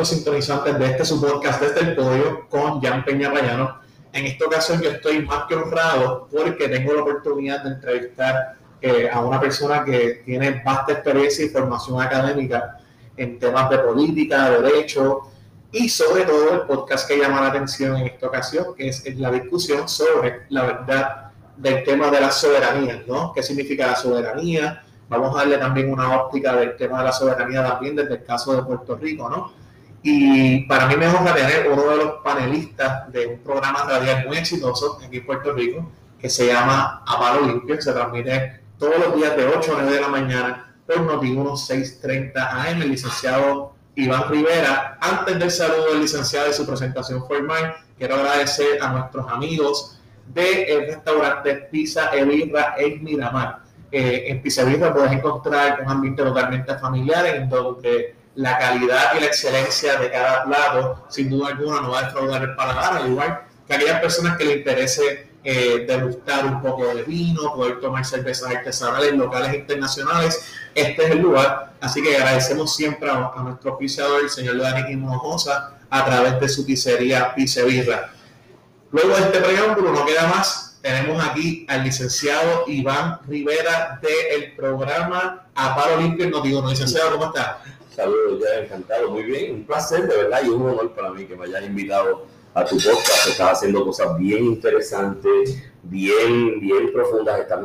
nuestros sintonizantes de este su podcast desde el podio con Jan Peña Rayano. En esta ocasión yo estoy más que honrado porque tengo la oportunidad de entrevistar eh, a una persona que tiene vasta experiencia y formación académica en temas de política, derecho y sobre todo el podcast que llama la atención en esta ocasión, que es la discusión sobre la verdad del tema de la soberanía, ¿no? ¿Qué significa la soberanía? Vamos a darle también una óptica del tema de la soberanía también desde el caso de Puerto Rico, ¿no? Y para mí me honra tener uno de los panelistas de un programa radial muy exitoso aquí en Puerto Rico, que se llama Amaro Limpio, se transmite todos los días de 8 a 9 de la mañana por Noti1 630 AM, el licenciado Iván Rivera. Antes del saludo del licenciado y su presentación formal, quiero agradecer a nuestros amigos del restaurante Pizza Evirra en Miramar eh, en Pizzería puedes encontrar un ambiente totalmente familiar en donde la calidad y la excelencia de cada plato, sin duda alguna, no va a defraudar el paladar, al igual que aquellas personas que les interese eh, degustar un poco de vino, poder tomar cervezas artesanales locales internacionales, este es el lugar. Así que agradecemos siempre a, nuestro oficiador, el señor Dani Hinojosa, a través de su pizzería Pizzevirra. Luego de este preámbulo, no queda más tenemos aquí al licenciado Iván Rivera del programa Aparo Limpio No digo, licenciado, ¿cómo está? Saludos, ya encantado, muy bien, un placer de verdad y un honor para mí que me hayas invitado a tu podcast, estás haciendo cosas bien interesantes, bien, bien profundas, estás,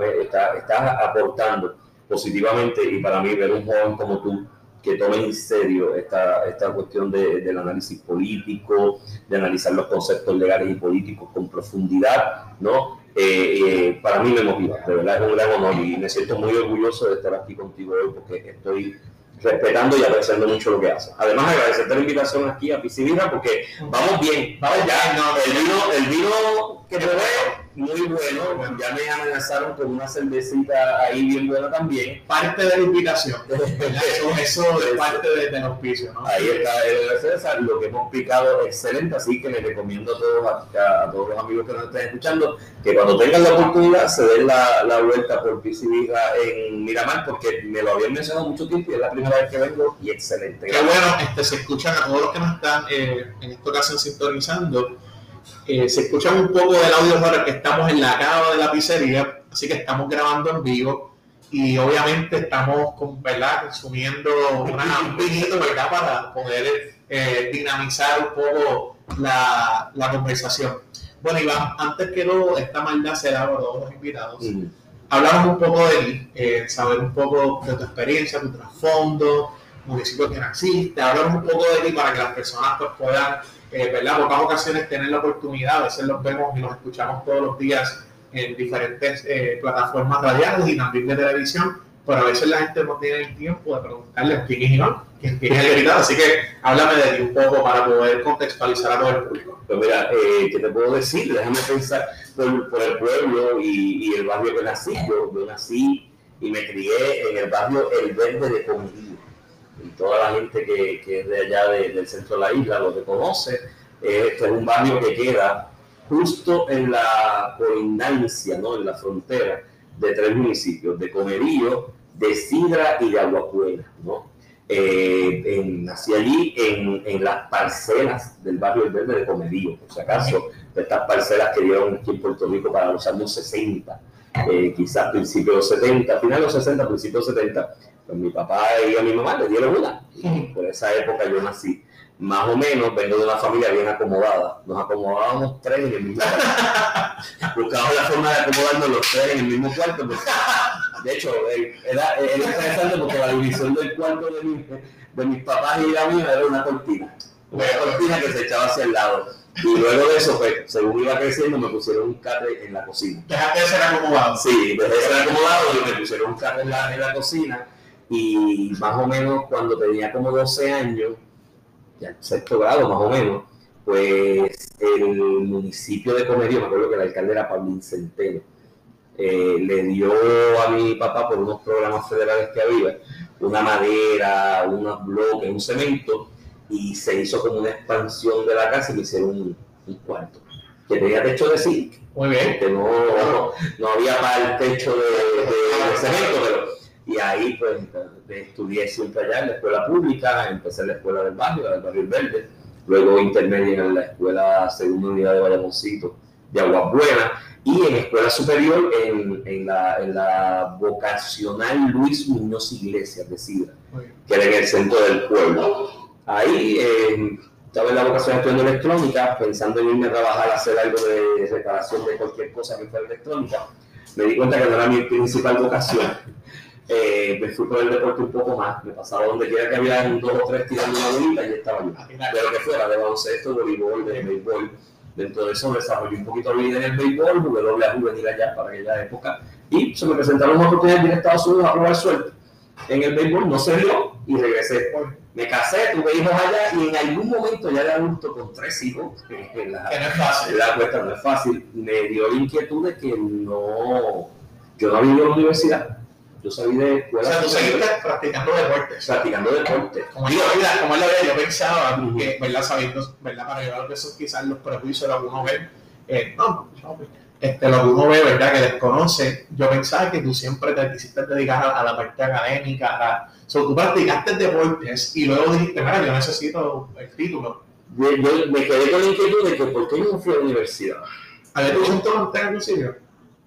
estás, aportando positivamente y para mí ver un joven como tú que tome en serio esta, esta cuestión de, del análisis político, de analizar los conceptos legales y políticos con profundidad, ¿no? Eh, eh, para mí me motiva, de verdad es un gran honor y me siento muy orgulloso de estar aquí contigo hoy porque estoy respetando y apreciando mucho lo que haces. Además, agradecerte la invitación aquí a Piscivina porque vamos bien, vamos ya, no, el vino, el vino que probé muy bueno. Ya me amenazaron con una cervecita ahí bien buena también. Parte de la invitación. eso, es parte del de auspicio, ¿no? Ahí está el César, lo que hemos picado excelente, así que les recomiendo a todos, a, todos los amigos que nos estén escuchando que cuando tengan la oportunidad se den la, la vuelta por Piscivija en Miramar, porque me lo habían mencionado mucho tiempo y es la primera vez que vengo y excelente. Qué bueno, este, se escuchan a todos los que nos están eh, en esta ocasión sintonizando eh, se escucha un poco del audio ahora que estamos en la cava de la pizzería, así que estamos grabando en vivo y obviamente estamos con, ¿verdad? consumiendo un vinito ¿verdad? para poder eh, dinamizar un poco la, la, conversación. Bueno, Iván, antes que todo, esta maldad se da a todos los invitados. Mm. Hablamos un poco de ti, eh, saber un poco de tu experiencia, tu trasfondo, municipio que naciste, hablamos un poco de ti para que las personas pues, puedan eh, ¿verdad? Pocas ocasiones tener la oportunidad, a veces los vemos y los escuchamos todos los días en diferentes eh, plataformas radiales y también de televisión, pero a veces la gente no tiene el tiempo de preguntarle quién es Iván, quién, es el invitado, así que háblame de ti un poco para poder contextualizar a todo el público. Pues mira, eh, ¿qué te puedo decir? Déjame pensar por, el pueblo y, el barrio que nací. Yo, yo nací y me crié en el barrio El Verde de Comidillo y toda la gente que, que es de allá del centro de la isla lo reconoce. Este es un barrio que queda justo en la colindancia, ¿no? en la frontera de tres municipios, de Comerío, de Sidra y de Aguacuela. ¿no? Eh, nací allí en, en, las parcelas del barrio del Verde de Comerío, por si acaso, de estas parcelas que dieron aquí en Puerto Rico para los años 60, eh, quizás principios de los 70, finales de los 60, principios de los 70, pues mi papá y a mi mamá le dieron una. por esa época yo nací. Más o menos vengo de una familia bien acomodada. Nos acomodábamos tres en el mismo cuarto. Buscábamos la forma de acomodarnos los tres en el mismo cuarto. de hecho, era, era, interesante porque la división del cuarto de, mi, de mis papás y la mía era una cortina. Una cortina que se echaba hacia el lado. Y luego de eso, pues, según iba creciendo, me pusieron un catre en la cocina. ¿Dejaste de ser acomodado? Sí, dejé de ser acomodado y me pusieron un catre en la, en la cocina y más o menos cuando tenía como 12 años, ya sexto grado más o menos, pues el municipio de Comerío, me acuerdo que el alcalde era Paulín Centeno, eh, le dio a mi papá por unos programas federales que había, una madera, unos bloques, un cemento, y se hizo como una expansión de la casa y me hicieron un, cuarto que tenía techo de zinc. Muy bien. Que no, no, había para el techo de, de cemento, pero Y ahí pues estudié siempre allá en la escuela pública, empecé en la escuela del barrio, del barrio Verde, luego intermedia en la escuela segunda unidad de Vallamoncito de Aguas Buenas y en escuela superior en, en, la, en la vocacional Luis Muñoz Iglesias de Sidra, que era en el centro del pueblo. Ahí eh, estaba en la vocación estudiando electrónica, pensando en irme a trabajar, a hacer algo de reparación de cualquier cosa que fuera electrónica. Me di cuenta que no era mi principal vocación. Eh, me fui por el deporte un poco más, me pasaba donde quiera que había dos o tres tirando una bolita y estaba yo. De lo que fuera, de baloncesto, de voleibol, de béisbol Dentro de eso desarrollé un poquito mi vida en el béisbol, jugué doble a juvenil allá para aquella época y se me presentaron oportunidades de ir a Estados Unidos a probar suerte. En el béisbol no se dio y regresé. Me casé, tuve hijos allá y en algún momento ya de adulto con tres hijos, en la, que no es fácil. La cuesta no es fácil, me dio la inquietud de que no, yo no había ido a la universidad yo salí de. O sea, tú seguiste practicando deportes. Practicando deportes. Como yo, mira, como la yo pensaba que, ¿verdad? Sabiendo, ¿verdad? Para llevar eso, quizás los prejuicios de alguno ve, eh, no, este, lo que uno ve, ¿verdad? Que desconoce. Yo pensaba que tú siempre te quisiste dedicar a, la parte académica. A, o sea, tú practicaste deportes y luego dijiste, mira, yo necesito el título. Yo, me quedé con la inquietud de que, ¿por qué no fui a la universidad? ¿A ver, tú un en el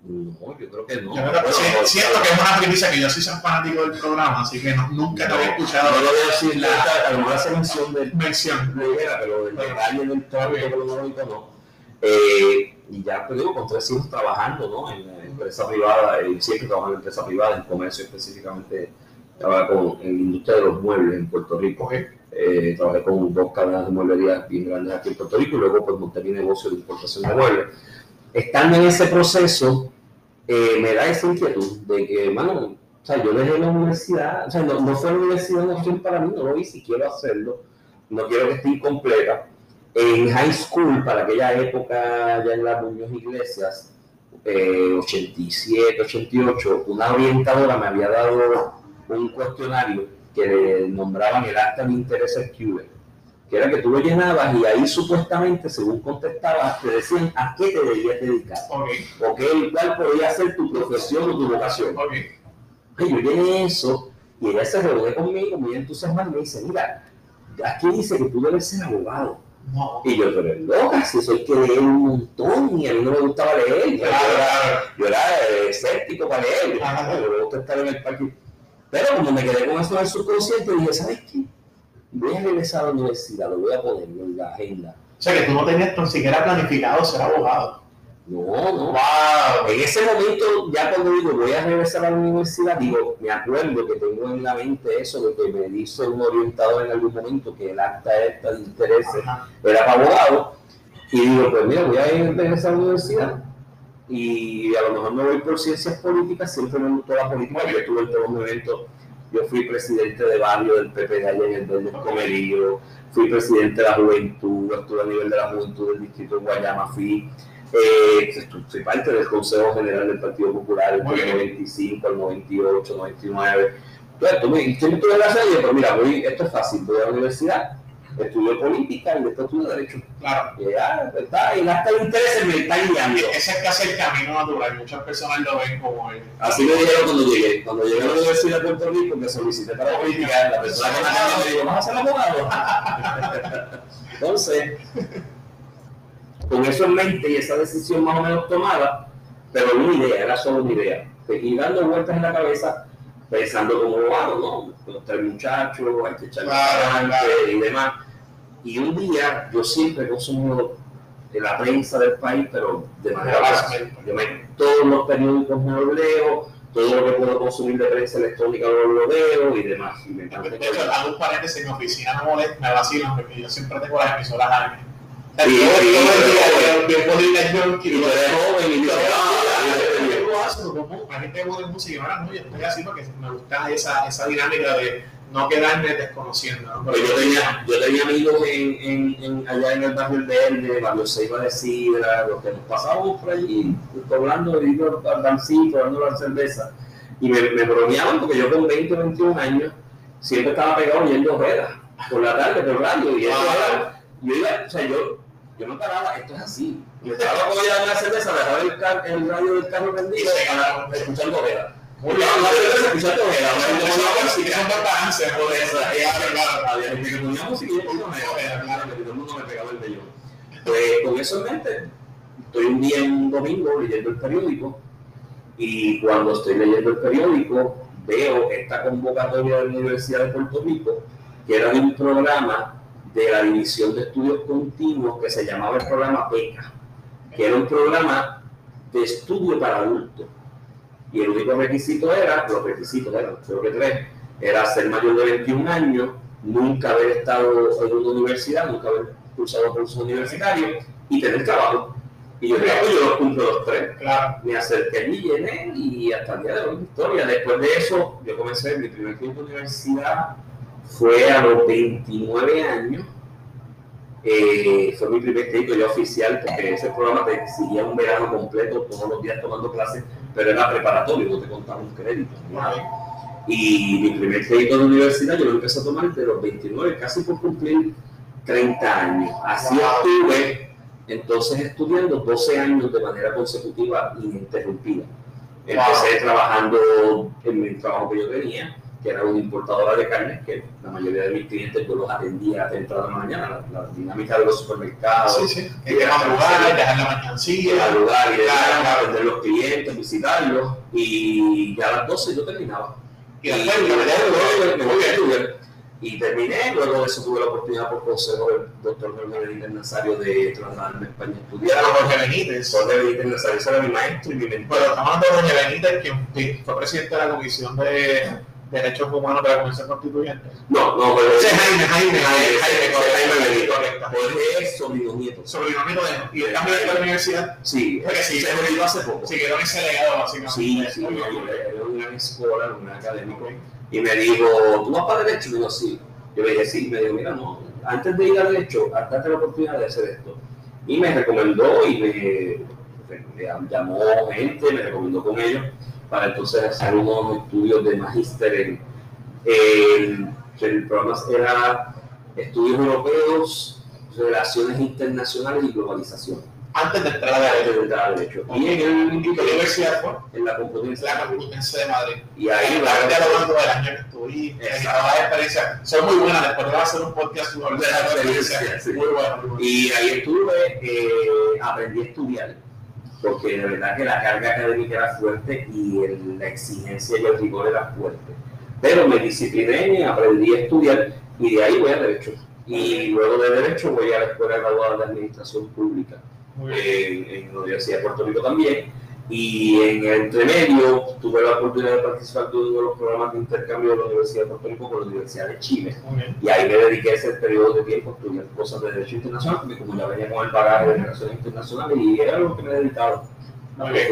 no, yo creo que no. Yo creo que, siento que es una primicia que yo sí soy fanático del programa, así que nunca te había escuchado. No lo voy a decir, la, alguna hace mención del mención. pero del detalle del tráfico tecnológico no. Eh, y ya, pues digo, con tres hijos trabajando ¿no? en la empresa privada, y siempre trabajando en empresa privada, en comercio específicamente, estaba con, en la industria de los muebles en Puerto Rico. Eh, trabajé con dos cadenas de mueblería bien grandes aquí en Puerto Rico y luego pues monté mi negocio de importación de muebles estando en ese proceso, eh, me da esa inquietud de que, hermano, o sea, yo dejé la universidad, o sea, no, no fue la universidad una opción para mí, no lo hice, quiero hacerlo, no quiero que esté incompleta. En high school, para aquella época, ya en las Muñoz Iglesias, 87, eh, 88, una orientadora me había dado un cuestionario que nombraban el acta de intereses QE que era que tú lo llenabas y ahí supuestamente, según contestabas, te decían a qué te debías dedicar. Okay. O cuál podría ser tu profesión o tu vocación. Okay. Y yo llené eso y ella se reunió conmigo muy entusiasmada y me dice, mira, aquí dice que tú debes ser abogado. No. Y yo, pero loca, si soy que leer un montón y a mí no me gustaba leer. Yo, era, yo era escéptico para leer. Yo me gusta estar en el parque. Pero como me quedé con eso en el subconsciente, dije, ¿sabes qué? Voy a regresar a la universidad, lo voy a poner en la agenda. O sea que tú no tenías ni siquiera planificado ser abogado. No, no. Wow. En ese momento, ya cuando digo voy a regresar a la universidad, digo, me acuerdo que tengo en la mente eso de que me dice un orientador en algún momento que el acta esta de interés era para abogado. Y digo, pues mira, voy a regresar a la universidad y a lo mejor me voy por ciencias políticas, siempre me gustó la política, yo estuve en todos los eventos yo fui presidente de barrio del PP de allá en el Verde Comerío, fui presidente de la juventud, estuve a nivel de la juventud del distrito de Guayama, fui, eh, soy parte del Consejo General del Partido Popular del 95 al 98, 99. Entonces, tú me, ¿qué me tuve la serie? Pero mira, voy, esto es fácil, voy a la universidad, estudió política y después estudió derecho. Claro. Y ya, pues, está, y hasta el interés me está guiando. Ese es casi el camino natural, muchas personas lo ven como el... Así me dijeron cuando llegué. Cuando llegué a la Universidad de Puerto Rico, me solicité para política, la persona que me me dijo, ¿vas a ser abogado? Entonces, con eso en mente y esa decisión más o menos tomada, pero una idea, era solo una idea. Y dando vueltas en la cabeza, pensando como abogado, ¿no? Los tres muchachos, hay que claro, y demás. Y un día yo siempre he consumido de la prensa del país, pero de manera básica. Yo me, todos los periódicos me los leo, todo lo que puedo consumir de prensa electrónica lo, leo y demás. Y me encanta. De hecho, hago un paréntesis, en mi oficina me, molesta, me vacilan porque yo siempre tengo las emisoras a Sí, sí, sí, y la gente de música no, yo estoy así porque me gusta esa, esa dinámica de no quedarme desconociendo. ¿no? yo, tenía, yo tenía amigos en, en, en, allá en el barrio Verde, Barrio Seiba de Sidra, los que nos pasábamos por allí, de ir al dancito, dando la cerveza, y me, me bromeaban porque yo con 20 o 21 años siempre estaba pegado oyendo ruedas por la tarde, por radio, y eso era, yo iba, o sea, yo, yo no paraba, esto es así. Yo estaba con la cerveza, dejaba el, el radio del carro prendido, escuchando ruedas Muy bien, No, escuchaste, porque la música, son por eso. Había que ponía música y yo ponía música, claro, que todo el mundo me pegaba el vellón. Pues con eso en mente, estoy un día en un domingo leyendo el periódico y cuando estoy leyendo el periódico veo esta convocatoria de la Universidad de Puerto Rico que era de un programa de la División de Estudios Continuos que se llamaba el programa PECA, que era un programa de estudio para adultos. Y el único requisito era, los requisitos eran, creo que tres, era ser mayor de 21 años, nunca haber estado en una universidad, nunca haber cursado cursos universitarios y tener trabajo. Y yo dije, pues yo los cumplo los tres. Claro. Me acerqué y llené y hasta el día de hoy historia. Después de eso, yo comencé mi primer tiempo de universidad, fue a los 29 años. Eh, fue mi primer crédito ya oficial porque ese programa te exigía un verano completo, todos los días tomando clases, pero era preparatorio, no te contaba un crédito. nada. Y mi primer crédito de universidad yo lo empecé a tomar de los 29, casi por cumplir 30 años. Así Wow. estuve entonces estudiando 12 años de manera consecutiva ininterrumpida. Empecé trabajando en el trabajo que yo tenía, que era una importadora de carnes, que la mayoría de mis clientes yo los atendía a temprano de la mañana, la, la dinámica de los supermercados, Sí, sí. Que madrugar, dejar la mercancía. saludar y Claro, claro. atender los clientes, visitarlos, y ya a las 12 yo terminaba. Y a a estudiar. Y terminé, luego de eso tuve la oportunidad por consejo del doctor Jorge Benítez Nazario de trasladarme a España a estudiar. era Jorge Benítez. Jorge Benítez Nazario ese era mi maestro y mi mentor. Bueno, estamos hablando de Jorge Benítez, quien fue presidente de la Comisión de Derechos Humanos de la Constituyente. No, no, pero Ese es Jaime, Jaime, Jaime, Jaime, Jaime correcto. Jorge es sobrino nieto. Sobrino mío de y el cambio de la universidad. Sí, Porque sí, se retiró hace poco. Sí, quedó en ese legado, básicamente. Sí, era un gran escolar, un académico. Y me dijo, ¿tú vas para Derecho? Y digo, sí. Yo le dije, sí. Me dijo, mira, no, antes de ir a Derecho, date la oportunidad de hacer esto. Y me recomendó y me llamó gente, me recomendó con ellos para entonces hacer unos estudios de magíster en, en- el programa era Estudios Europeos, Relaciones Internacionales y Globalización. Antes de entrar a Antes de entrar a Derecho. Y en el ¿Y qué universidad fue? en la Complutense La Complutense de Madrid. y ahí va dialogando del año que estuviste, las experiencias. Son muy buenas, después a hacer un podcast sobre De la experiencia, experiencia. sí. Muy bueno, muy bueno. Y ahí estuve, eh, aprendí a estudiar, porque de verdad que la carga académica era fuerte y el- la exigencia y el rigor era fuerte. Pero me discipliné, aprendí a estudiar y de ahí voy a Derecho. Y luego de Derecho voy a la Escuela Graduada de Administración Pública en la Universidad de Puerto Rico también. Y en el entremedio tuve la oportunidad de participar de uno de los programas de intercambio de la Universidad de Puerto Rico con la Universidad de Chile. Y ahí me dediqué ese periodo de tiempo a estudiar cosas de derecho internacional, porque como ya venía con el bagaje de relaciones internacionales y era lo que me dedicaba a Muy bien.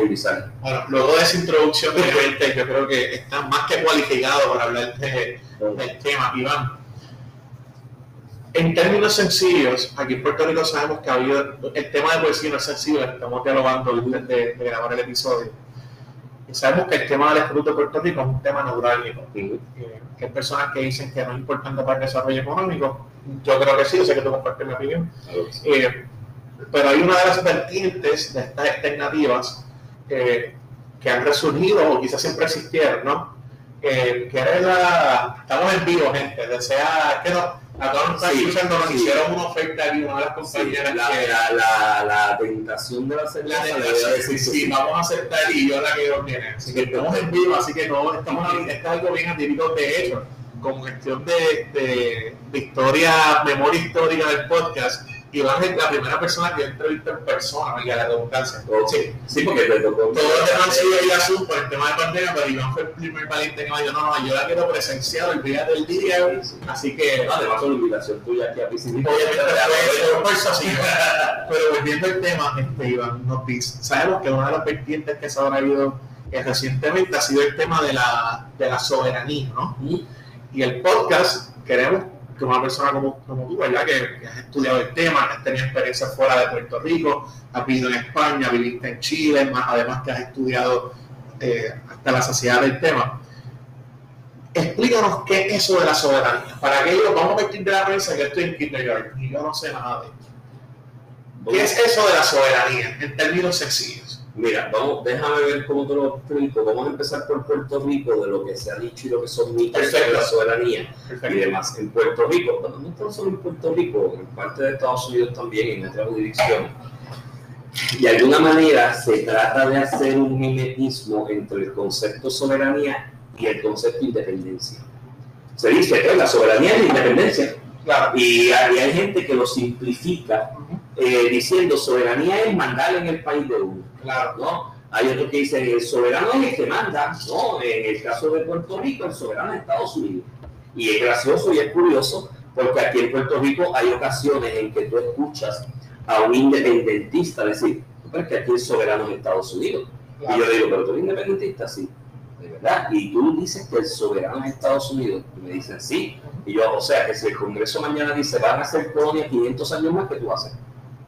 Bueno, luego de esa introducción, obviamente, yo creo que está más que cualificado para hablar de- del tema, Iván. En términos sencillos, aquí en Puerto Rico sabemos que ha habido, el tema de poesía no es sencillo, estamos dialogando antes de, de grabar el episodio. Y sabemos que el tema del Estatuto de Puerto Rico es un tema neurálgico. Sí. Eh, que hay personas que dicen que no es importante para el desarrollo económico. Yo creo que sí, yo sé que tú compartes mi opinión. Eh, pero hay una de las vertientes de estas alternativas eh, que han resurgido o quizás siempre existieron, ¿no? Eh, que era la... Estamos en vivo, gente. Desea que no, a todos nos están escuchando, nos hicieron una oferta aquí, una de las compañeras la, que... la, la, la tentación de la cerveza La a sí, decir sí, sí, vamos a aceptar y yo la que Dios viene. Así que estamos en vivo, así que no, estamos, esto es algo bien atípico de hecho, como gestión de, de, de historia, memoria histórica del podcast. Iván es la primera persona que yo entrevisto en persona, y a la redundancia. Sí, Sí, porque te tocó. todos los demás han sido vía Zoom por el tema de pandemia, pero Iván fue el primer valiente que me dijo, no, no, yo la quiero presencial el día del día, así que Además, con la invitación tuya aquí a PCB. Obviamente eso sí. Pero volviendo al tema, este, Iván nos dice, sabemos que una de las vertientes que se ha habido recientemente ha sido el tema de la, de la soberanía, ¿no? Y el podcast, queremos que una persona como, como tú, ¿verdad? Que, que has estudiado el tema, has tenido experiencia fuera de Puerto Rico, has vivido en España, viviste en Chile, más, además que has estudiado eh, hasta la saciedad del tema. Explícanos qué es eso de la soberanía. Para aquello, vamos a partir de la mesa que estoy en kindergarten y yo no sé nada de esto. ¿Qué es eso de la soberanía en términos sencillos? Mira, vamos, déjame ver cómo te lo explico. Vamos a empezar por Puerto Rico, de lo que se ha dicho y lo que son mitos de la soberanía y demás. En Puerto Rico, bueno, no tan solo en Puerto Rico, en parte de Estados Unidos también, en otras jurisdicciones. De alguna manera se trata de hacer un mimetismo entre el concepto soberanía y el concepto independencia. Se dice que la soberanía es la independencia. Claro. Y, hay, hay gente que lo simplifica eh, diciendo soberanía es mandar en el país de uno. Claro. ¿no? Hay otros que dicen el soberano es el que manda. No, en el caso de Puerto Rico, el soberano es Estados Unidos. Y es gracioso y es curioso porque aquí en Puerto Rico hay ocasiones en que tú escuchas a un independentista decir, pero que aquí el soberano es Estados Unidos. Y yo digo, pero tú eres independentista, sí, de verdad. Y tú dices que el soberano es Estados Unidos. Y me dicen, sí. Y yo, o sea, que si el Congreso mañana dice, van a ser colonia 500 años más, que tú haces?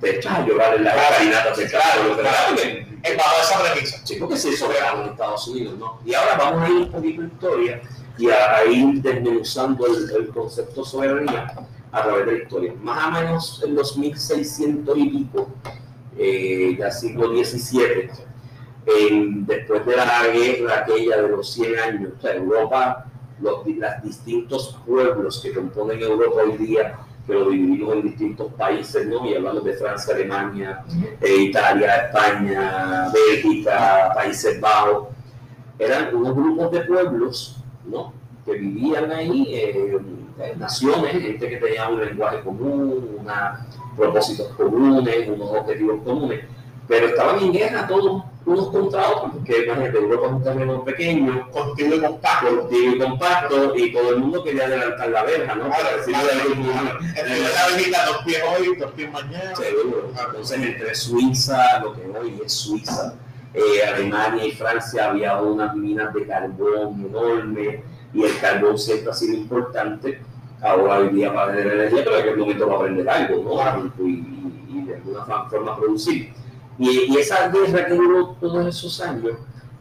Te echas a llorar en la escalinata del carro. Claro, es bajo esa premisa. Sí, porque sí, soberano en Estados Unidos, ¿no? Y ahora vamos a ir un poquito en historia y a, ir desmenuzando el, el, concepto soberanía a través de la historia. Más o menos en los 1600 y pico, eh, ya siglo XVII, después de la guerra aquella de los 100 años, o sea, Europa, los, los distintos pueblos que componen Europa hoy día lo dividimos en distintos países, ¿no? Y hablamos de Francia, Alemania, eh, Italia, España, Bélgica, Países Bajos. Eran unos grupos de pueblos, ¿no? Que vivían ahí, eh, naciones, gente que tenía un lenguaje común, unos propósitos comunes, unos objetivos comunes, pero estaban en guerra todos unos contra otros, porque imagínate, Europa es un terreno pequeño, contigo y compacto, contigo y compacto, y todo el mundo quería adelantar la verja, ¿no? Para dos pies hoy, dos pies mañana. Seguro. Entonces, entre Suiza, lo que hoy es Suiza, eh, Alemania y Francia, había unas minas de carbón enormes, y el carbón siempre ha sido importante. Ahora hoy día para tener energía, pero en aquel momento va a aprender algo, ¿no? Y, y, y de alguna forma producir. Y, esa guerra que duró todos esos años,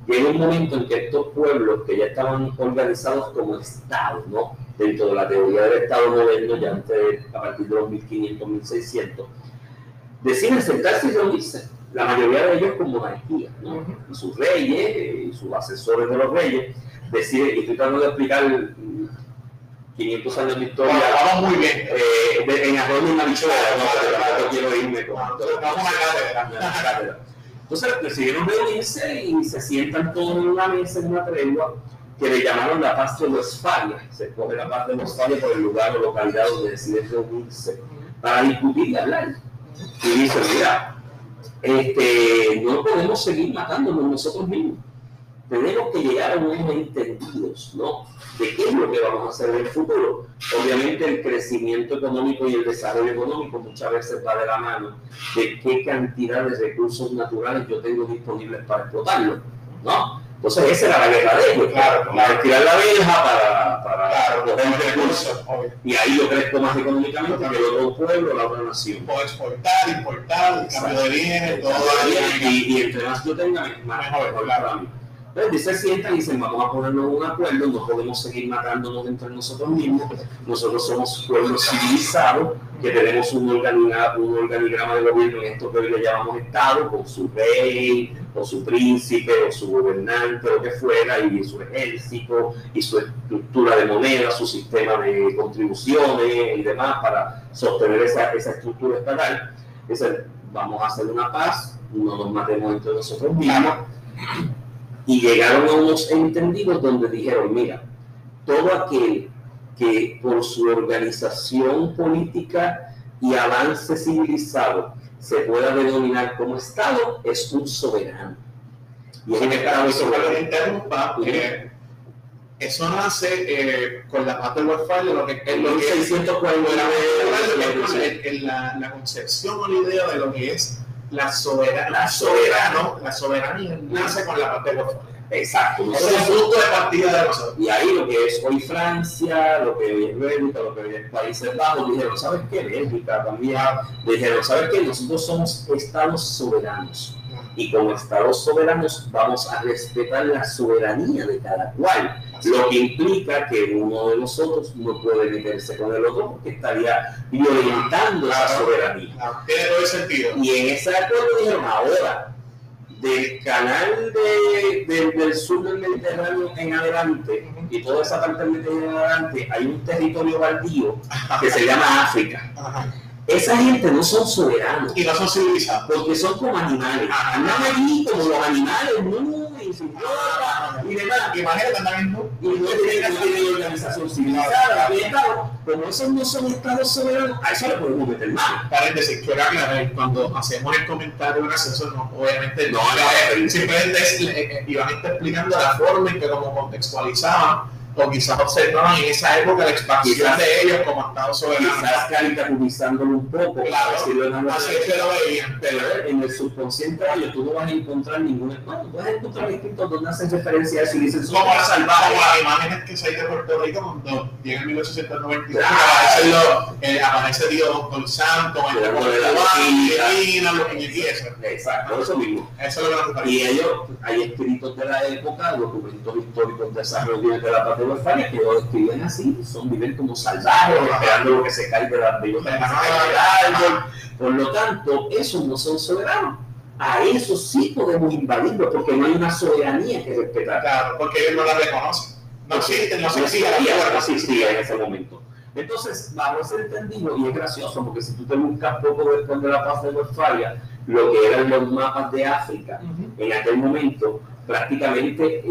llegó un momento en que estos pueblos que ya estaban organizados como estados, ¿no? Dentro de la teoría del Estado moderno, ya antes, a partir de los 1500, 1600, deciden sentarse y reunirse. La mayoría de ellos con monarquía, ¿no? Y sus reyes y sus asesores de los reyes deciden, y estoy tratando de explicar 500 años de historia. vamos muy bien. Eh, en arroz y Marichola, no, no quiero irme con. Vamos a cátedra. Entonces decidieron reunirse y se sientan todos en una mesa, en una tregua, que le llamaron la paz de Westfalia. Se coge la paz de Westfalia por el lugar o localidad donde deciden reunirse para discutir y hablar. Y dicen, mira, este, no podemos seguir matándonos nosotros mismos. Tenemos que llegar a unos entendidos, ¿no? de qué es lo que vamos a hacer en el futuro. Obviamente el crecimiento económico y el desarrollo económico muchas veces va de la mano de qué cantidad de recursos naturales yo tengo disponibles para explotarlo, ¿no? Entonces esa era la guerra de ellos, claro, para tirar la vieja para, para claro, recursos. Y ahí yo crezco más económicamente que el otro pueblo, la otra nación. Puedo exportar, importar, cambio de bienes, todo. Y, y, entre más yo tenga, más mejor para mí. Entonces se sientan y dicen, vamos a ponernos un acuerdo, no podemos seguir matándonos entre nosotros mismos, nosotros somos pueblos civilizados, que tenemos un organigrama, un organigrama de gobierno en esto que hoy le llamamos Estado, con su rey, o su príncipe, o su gobernante, lo que fuera, y su ejército, y su estructura de moneda, su sistema de contribuciones y demás para sostener esa, esa estructura estatal. Dicen, vamos a hacer una paz, no nos matemos entre nosotros mismos y llegaron a unos entendidos donde dijeron, mira, todo aquel que por su organización política y avance civilizado se pueda denominar como Estado es un soberano. Y en el caso de eso nace eh, con la paz de Westfalia, lo que en los 649 la, la concepción o la idea de lo que es la, soberana, la, soberano, la soberanía nace con la parte de Exacto. es el punto de partida de nosotros. Y ahí lo que es hoy Francia, lo que hoy es Bélgica, lo que hoy es Países Bajos, dijeron, ¿sabes qué? Bélgica también. Dijeron, ¿sabes qué? Nosotros somos estados soberanos. Y como estados soberanos vamos a respetar la soberanía de cada cual. Lo que implica que uno de nosotros no puede meterse con el otro porque estaría violentando esa soberanía. tiene todo el sentido. Y en ese acuerdo dijeron, ahora del canal de, de- del sur del Mediterráneo en adelante y toda esa parte del Mediterráneo en adelante hay un territorio baldío que se llama África. Esa gente no son soberanos Y no son civilizados. porque son como animales. Andan allí como los animales, no, y sin ropa y demás. Imagínate andar en. Y no tienen, organización civilizada. Como esos no son estados soberanos, a eso le podemos meter mano. Paréntesis, quiero aclarar, cuando hacemos el comentario de ascenso, no, obviamente no, simplemente eh, eh, Iván está explicando la forma en que como contextualizaban o quizás observaban en esa época la expansión Quizás- de ellos como Estado soberano. Quizás caricaturizándolo un poco, Claro, así se lo veían. Pero en el subconsciente de ellos tú no vas a encontrar ninguna. Bueno, a encontrar escritos donde hacen referencia a eso y dicen Como, como salvajes. las imágenes que se hay de Puerto Rico cuando llega en 1893, Claro. aparece, lo- eh, aparece Dios Don Santo, el de la divino, los eso. Exacto, eso mismo. Eso es lo que nos. Y ellos, hay escritos de la época, documentos históricos de esas reuniones de la patria de Westfalia, que lo describen así, son viven como salvajes, esperando lo que se cae de la que se del árbol. Por lo tanto, esos no son soberanos. A eso sí podemos invadirlos, porque no hay una soberanía que respetar. Claro, porque ellos no la reconocen. No existen, no no existía la existía, en ese momento. Entonces, bajo ese entendido, y es gracioso, porque si tú te buscas poco después de la paz de Westfalia, lo que eran los mapas de África, Ujú. en aquel momento prácticamente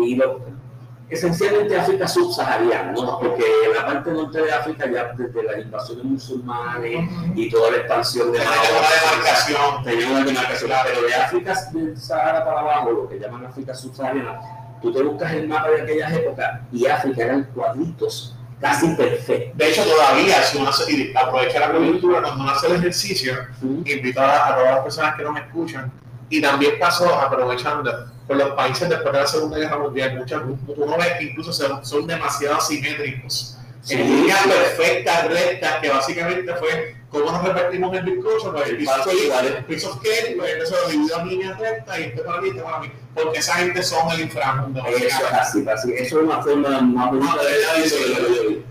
esencialmente África subsahariana, ¿no? porque en la parte norte de África ya desde las invasiones musulmanes y toda la expansión de Tenía una demarcación. tenía una demarcación, pero de África del Sahara para abajo, lo que llaman África subsahariana, tú te buscas el mapa de aquellas épocas y África eran cuadritos casi perfectos. De hecho, todavía, si uno hace, y aprovecha la coyuntura, cuando uno hace el ejercicio, invito a, a todas las personas que no me escuchan, y también paso aprovechando por los países después de la Segunda Guerra Mundial, muchas, uno ve que incluso son, son demasiado asimétricos. En líneas perfectas, rectas, que básicamente fue cómo nos repartimos el bizcocho, pues el bizcocho el piso cake, pues eso lo dividió en líneas rectas y este para mí, este para mí, porque esa gente son el inframundo. Eso es así, así. Eso es una forma más bonita de que yo vi.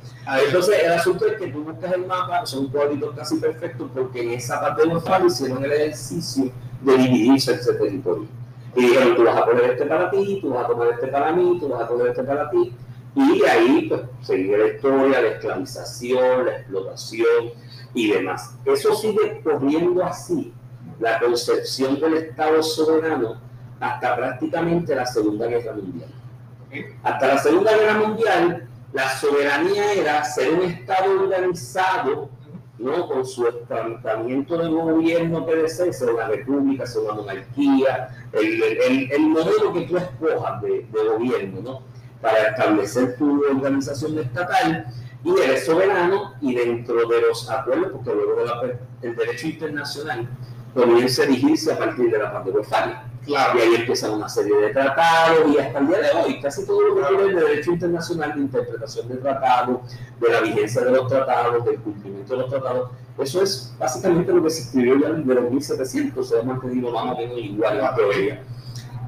Entonces, el asunto es que tú buscas el mapa, son cuadritos casi perfectos, porque en esa parte de Westfalia hicieron el ejercicio de dividirse ese territorio. Y dijeron, tú vas a poner este para ti, tú vas a poner este para mí, tú vas a poner este para ti. Y ahí, pues, seguir la historia, la esclavización, la explotación y demás. Eso sigue corriendo así, la concepción del Estado soberano, hasta prácticamente la Segunda Guerra Mundial. Hasta la Segunda Guerra Mundial, la soberanía era ser un Estado organizado, ¿no? con su planteamiento de gobierno que desee, ser una república, ser una monarquía, el, el- el modelo que tú escojas de, gobierno, ¿no? para establecer tu organización estatal, y eres soberano, y dentro de los acuerdos, porque luego el derecho internacional comienza a dirigirse a partir de la parte de Westfalia. Claro. Y ahí empiezan una serie de tratados y hasta el día de hoy casi todo lo que tiene de derecho internacional, de interpretación de tratados, de la vigencia de los tratados, del cumplimiento de los tratados, eso es básicamente lo que se escribió ya desde los 1700, se ha mantenido más o menos igual en teoría.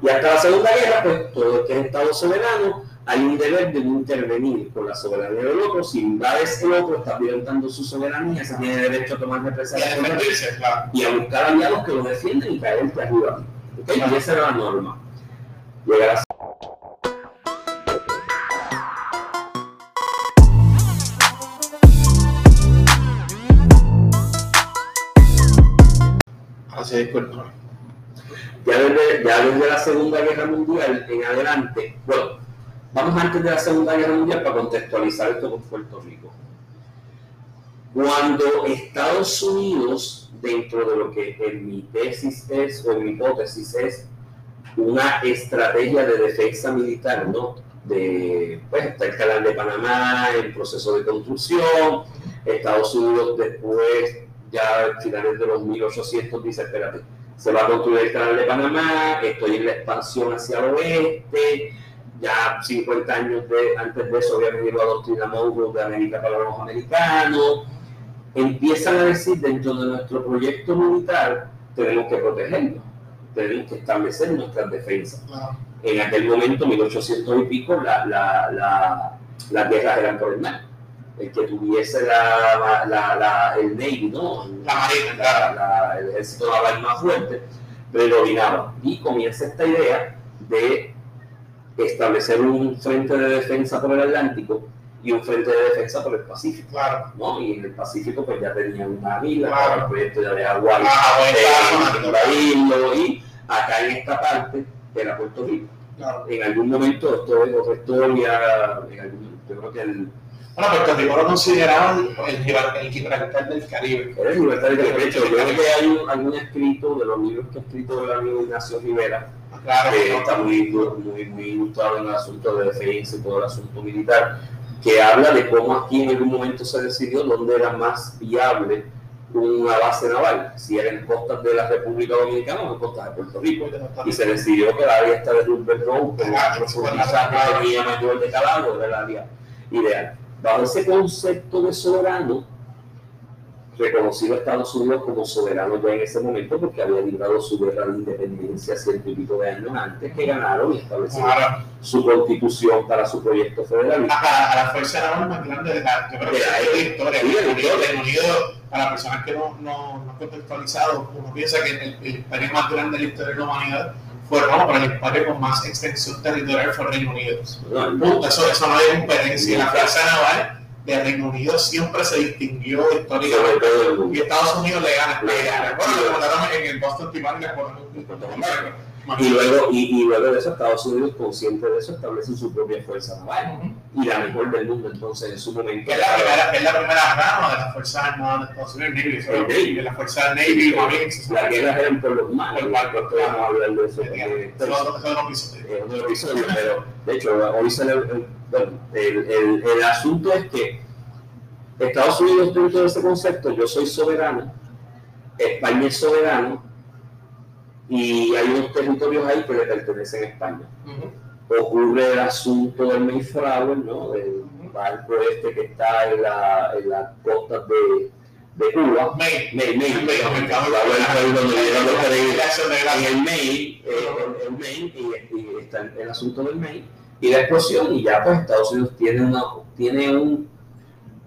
Y hasta la Segunda Guerra, pues todo el que es Estado soberano, hay un deber de no intervenir con la soberanía del otro. Si invades el otro, estás violentando su soberanía, se tiene derecho a tomar represalias y a buscar aliados que lo defienden y caerte arriba. Y esa era la norma. Llegar a disculpa. ya desde, ya desde la Segunda Guerra Mundial en adelante, bueno, vamos antes de la Segunda Guerra Mundial para contextualizar esto con Puerto Rico. Cuando Estados Unidos, dentro de lo que en mi tesis es, o en mi hipótesis es, una estrategia de defensa militar, ¿no? De, pues está el canal de Panamá en proceso de construcción, Estados Unidos después, ya a finales de los 1800, dice, espérate, se va a construir el canal de Panamá, estoy en la expansión hacia el oeste, ya 50 años de, antes de eso había venido la doctrina Monroe de América para los americanos, empiezan a decir dentro de nuestro proyecto militar tenemos que protegernos, tenemos que establecer nuestras defensas. Claro. En aquel momento, 1800 y pico, la, la, la- las guerras eran por el mar. El que tuviese la, la, la- el Navy, ¿no? La marina, el ejército naval más fuerte, predominaba. Y comienza esta idea de establecer un frente de defensa por el Atlántico y un frente de defensa por el Pacífico. Claro. ¿no? Y en el Pacífico pues ya tenían una isla, Claro. el proyecto ya Ah, bueno, eh, claro. y acá en esta parte era Puerto Rico. Claro. En algún momento esto es otra historia, en algún, yo creo que el, Bueno, Puerto Rico lo consideraban el, Gibraltar- el Gibraltar del Caribe. era el libertad de derecho. Yo creo que hay un- algún escrito de los libros que ha escrito el amigo Ignacio Rivera, Claro, que no, está muy, muy, muy ilustrado en el asunto de defensa y todo el asunto militar, que habla de cómo aquí en algún momento se decidió dónde era más viable una base naval, si era en costas de la República Dominicana o en costas de Puerto Rico. Y se decidió que el área esta de Rupert Road, la que tenía mayor de calado, era el área ideal. Bajo ese concepto de soberano, reconocido a Estados Unidos como soberano ya en ese momento porque había librado su guerra de independencia ciento y pico de años antes que ganaron y establecieron Claro. su constitución para su proyecto federalista. a, a la fuerza naval más grande de la, yo creo que De la historia. Sí, Reino Unido, para las personas que no, no, no contextualizado, uno piensa que el, el imperio más grande de la historia de la humanidad fue Roma, pero el imperio con más extensión territorial fue Reino Unido. No, Punto, eso, eso no hay competencia. La fuerza naval de Reino Unido siempre se distinguió históricamente. Y Estados Unidos le gana. Le Le gana. Bueno, mandaron en el Boston Tea Party, le Y luego, y, y luego de eso, Estados Unidos, consciente de eso, establece su propia fuerza naval. Y la mejor del mundo, entonces, en su momento. Es la primera, es la primera rama de las Fuerzas Armadas de Estados Unidos, Navy, Navy. de las Fuerzas Navy, Marines, Las guerras eran por los malos. Por barcos, a hablar de eso. es pero de hecho, hoy se el asunto es que Estados Unidos dentro de ese concepto, yo soy soberano, España es soberano, y hay unos territorios ahí que le pertenecen a España. Ujú. Ocurre el asunto del Mayflower, ¿no? del barco este que está en la, en las costas de, de Cuba. Maine. May, May, Maine, May, Maine, la vuelta ahí donde llegan los peregrinos Gracias, de en gracias. el mail, eh, el, el mail y, está el, el asunto del mail y la explosión y ya pues Estados Unidos tiene una tiene un,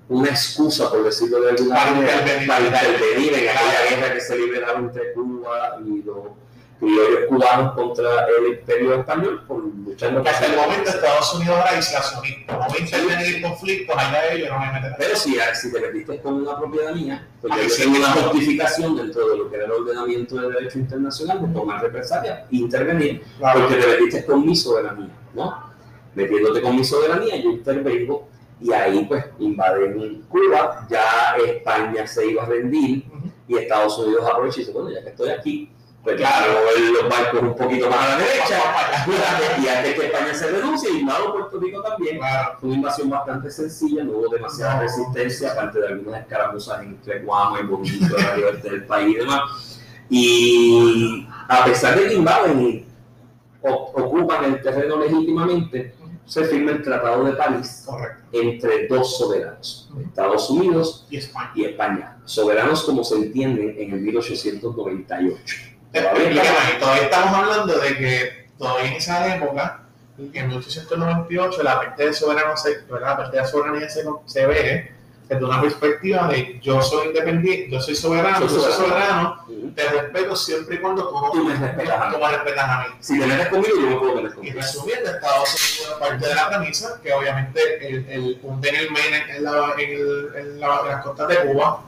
una excusa por decirlo de alguna manera para intervenir en aquella guerra que se libraba entre Cuba y los criollos cubanos contra el imperio español por luchando hasta el momento Estados Unidos era aislacionista. No intervenir en conflictos, allá ellos no me meten. Pero si, si te metiste con una propiedad mía, pues Ah, yo sí, tengo una justificación dentro de lo que era el ordenamiento del derecho internacional de tomar represalias, intervenir Claro. porque te metiste con mi soberanía, ¿no? Metiéndote con mi soberanía, yo intervengo y ahí pues invaden Cuba, ya España se iba a rendir y Estados Unidos aprovecha y dice, bueno, ya que estoy aquí, pues Claro. los barcos un poquito más a la derecha y antes que España se renuncie, invado Puerto Rico también. Claro. Fue una invasión bastante sencilla, no hubo demasiada No. resistencia, aparte de algunas escaramuzas entre Guamo y Bonito, la libertad del país y demás. Y a pesar de que invaden y ocupan el terreno legítimamente, se firma el Tratado de París Correcto. entre dos soberanos, Estados Unidos Y España. y España. Soberanos como se entienden en el 1898. Explícame, todavía estamos hablando de que todavía en esa época, en 1898, la pérdida de soberanía la pérdida de soberanía se, se ve desde una perspectiva de yo soy independiente, yo soy soberano, Soy yo soy soberano. soberano, te respeto siempre y cuando tú, Tú me respetas tú me respetas a mí. Si te metes conmigo, yo me puedo meter Y contigo. resumiendo, Estados Unidos parte de la premisa que obviamente el, el hunden el en, la, en, el- en la- en las costas de Cuba.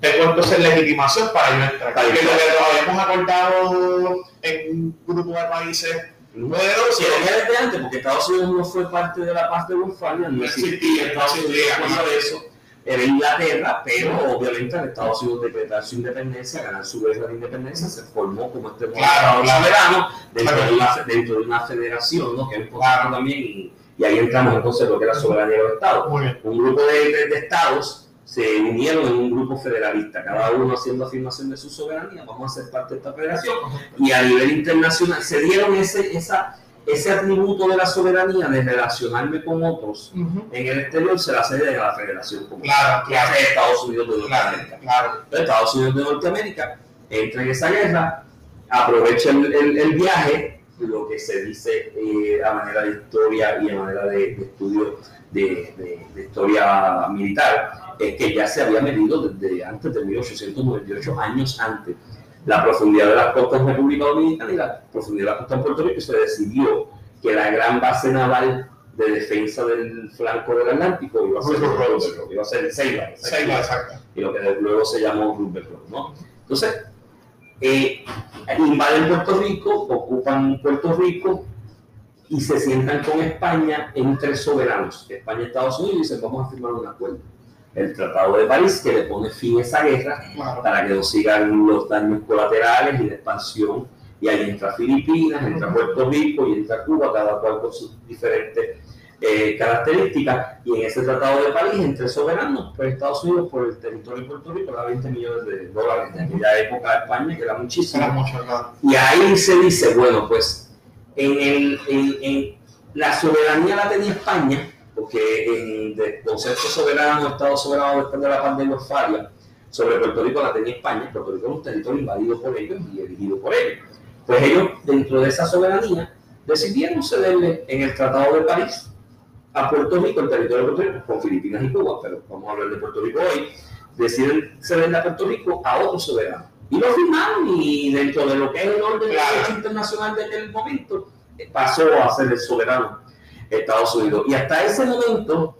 Tengo entonces legitimación para yo entrar. Porque lo que habíamos acordado en un grupo de países poderosos Si venía desde antes, porque Estados Unidos no fue parte de la paz de Westfalia, no existía Estados Unidos cuando claro. eso, era Inglaterra, pero obviamente al Estados Unidos decretar su independencia, ganar su guerra de independencia, se formó como este Claro, soberano dentro, Claro. de una, dentro de una federación, ¿no? que es Claro. también, y, y ahí entramos entonces en lo que era soberanía de los Estados. Un grupo de, de- de estados se unieron en un grupo federalista, cada uno haciendo afirmación de su soberanía, vamos a ser parte de esta federación, y a nivel internacional se dieron ese, esa, ese atributo de la soberanía de relacionarme con otros en el exterior se la cede a la federación como Claro, claro, hace Estados Unidos de claro, Norteamérica. claro. Entonces, Estados Unidos de Norteamérica entra en esa guerra, aprovecha el, el- el viaje, lo que se dice eh, a manera de historia y a manera de, de estudio de, de- de historia militar, es que ya se había medido desde antes de 1898, años antes, la profundidad de las costas en República Dominicana y la profundidad de las costas en Puerto Rico, se decidió que la gran base naval de defensa del flanco del Atlántico iba a ser, Roosevelt. iba a ser Ceiba, Ceiba, exacto. y lo que luego se llamó Roosevelt, ¿no? Entonces, eh, invaden Puerto Rico, ocupan Puerto Rico y se sientan con España entre soberanos, España y Estados Unidos, y dicen, vamos a firmar un acuerdo. El Tratado de París, que le pone fin a esa guerra, Claro. para que no sigan los daños colaterales y la expansión. Y ahí entra Filipinas, entra Puerto Rico y entra Cuba, cada cual con sus diferentes eh, características. Y en ese Tratado de París, entre soberanos, pues Estados Unidos por el territorio de Puerto Rico da 20 millones de dólares de aquella época de España, que era muchísimo. Será mucho, claro. Y ahí se dice, bueno, pues en, el, en, en- la soberanía la tenía España, porque en el concepto soberano, Estado soberano después de la pandemia falla, sobre Puerto Rico la tenía España, Puerto Rico era un territorio invadido por ellos y elegido por ellos. Pues ellos, dentro de esa soberanía, decidieron cederle en el Tratado de París a Puerto Rico, el territorio de Puerto Rico, con Filipinas y Cuba, pero vamos a hablar de Puerto Rico hoy, deciden cederle a Puerto Rico a otro soberano. Y lo firmaron y dentro de lo que es el orden Claro. internacional de aquel momento, eh, pasó a ser el soberano Estados Unidos. Y hasta ese momento,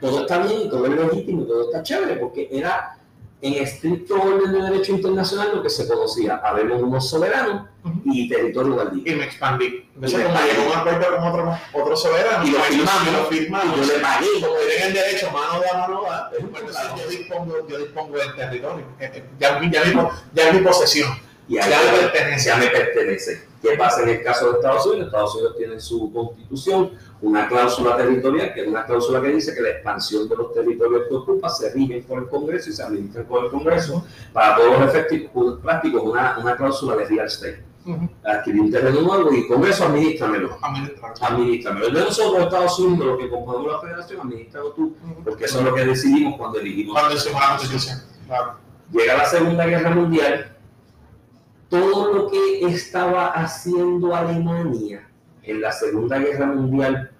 todo está bien, todo es legítimo, todo está chévere, porque era en estricto orden de derecho internacional lo que se conocía. Habemos unos soberanos y territorio baldío. Y me expandí. Y me expandí. un acuerdo con otro, otro soberano, Y lo pues, firmamos. y lo Y firmamos. yo le pagué. Como en el derecho, mano de mano da, pues, yo dispongo, yo dispongo del territorio. Eh, eh, Ya, ya, ya es mi posesión. Y ahí Ya me pertenece. ya me pertenece. ¿Qué pasa en el caso de Estados Unidos? Estados Unidos tiene su constitución, una cláusula territorial, que es una cláusula que dice que la expansión de los territorios que ocupa se rigen por el Congreso y se administran por el Congreso. Para todos los efectos prácticos, una, una cláusula de real estate. Ujú. Adquirir un terreno nuevo y Congreso, administramelo. Administrar. Administramelo. El de nosotros, Estados Unidos, lo que componemos la federación, administralo tú, Ujú. porque eso es lo que decidimos cuando elegimos Cuando. Claro. llega la Segunda Guerra Mundial, todo lo que estaba haciendo Alemania en la Segunda Guerra Mundial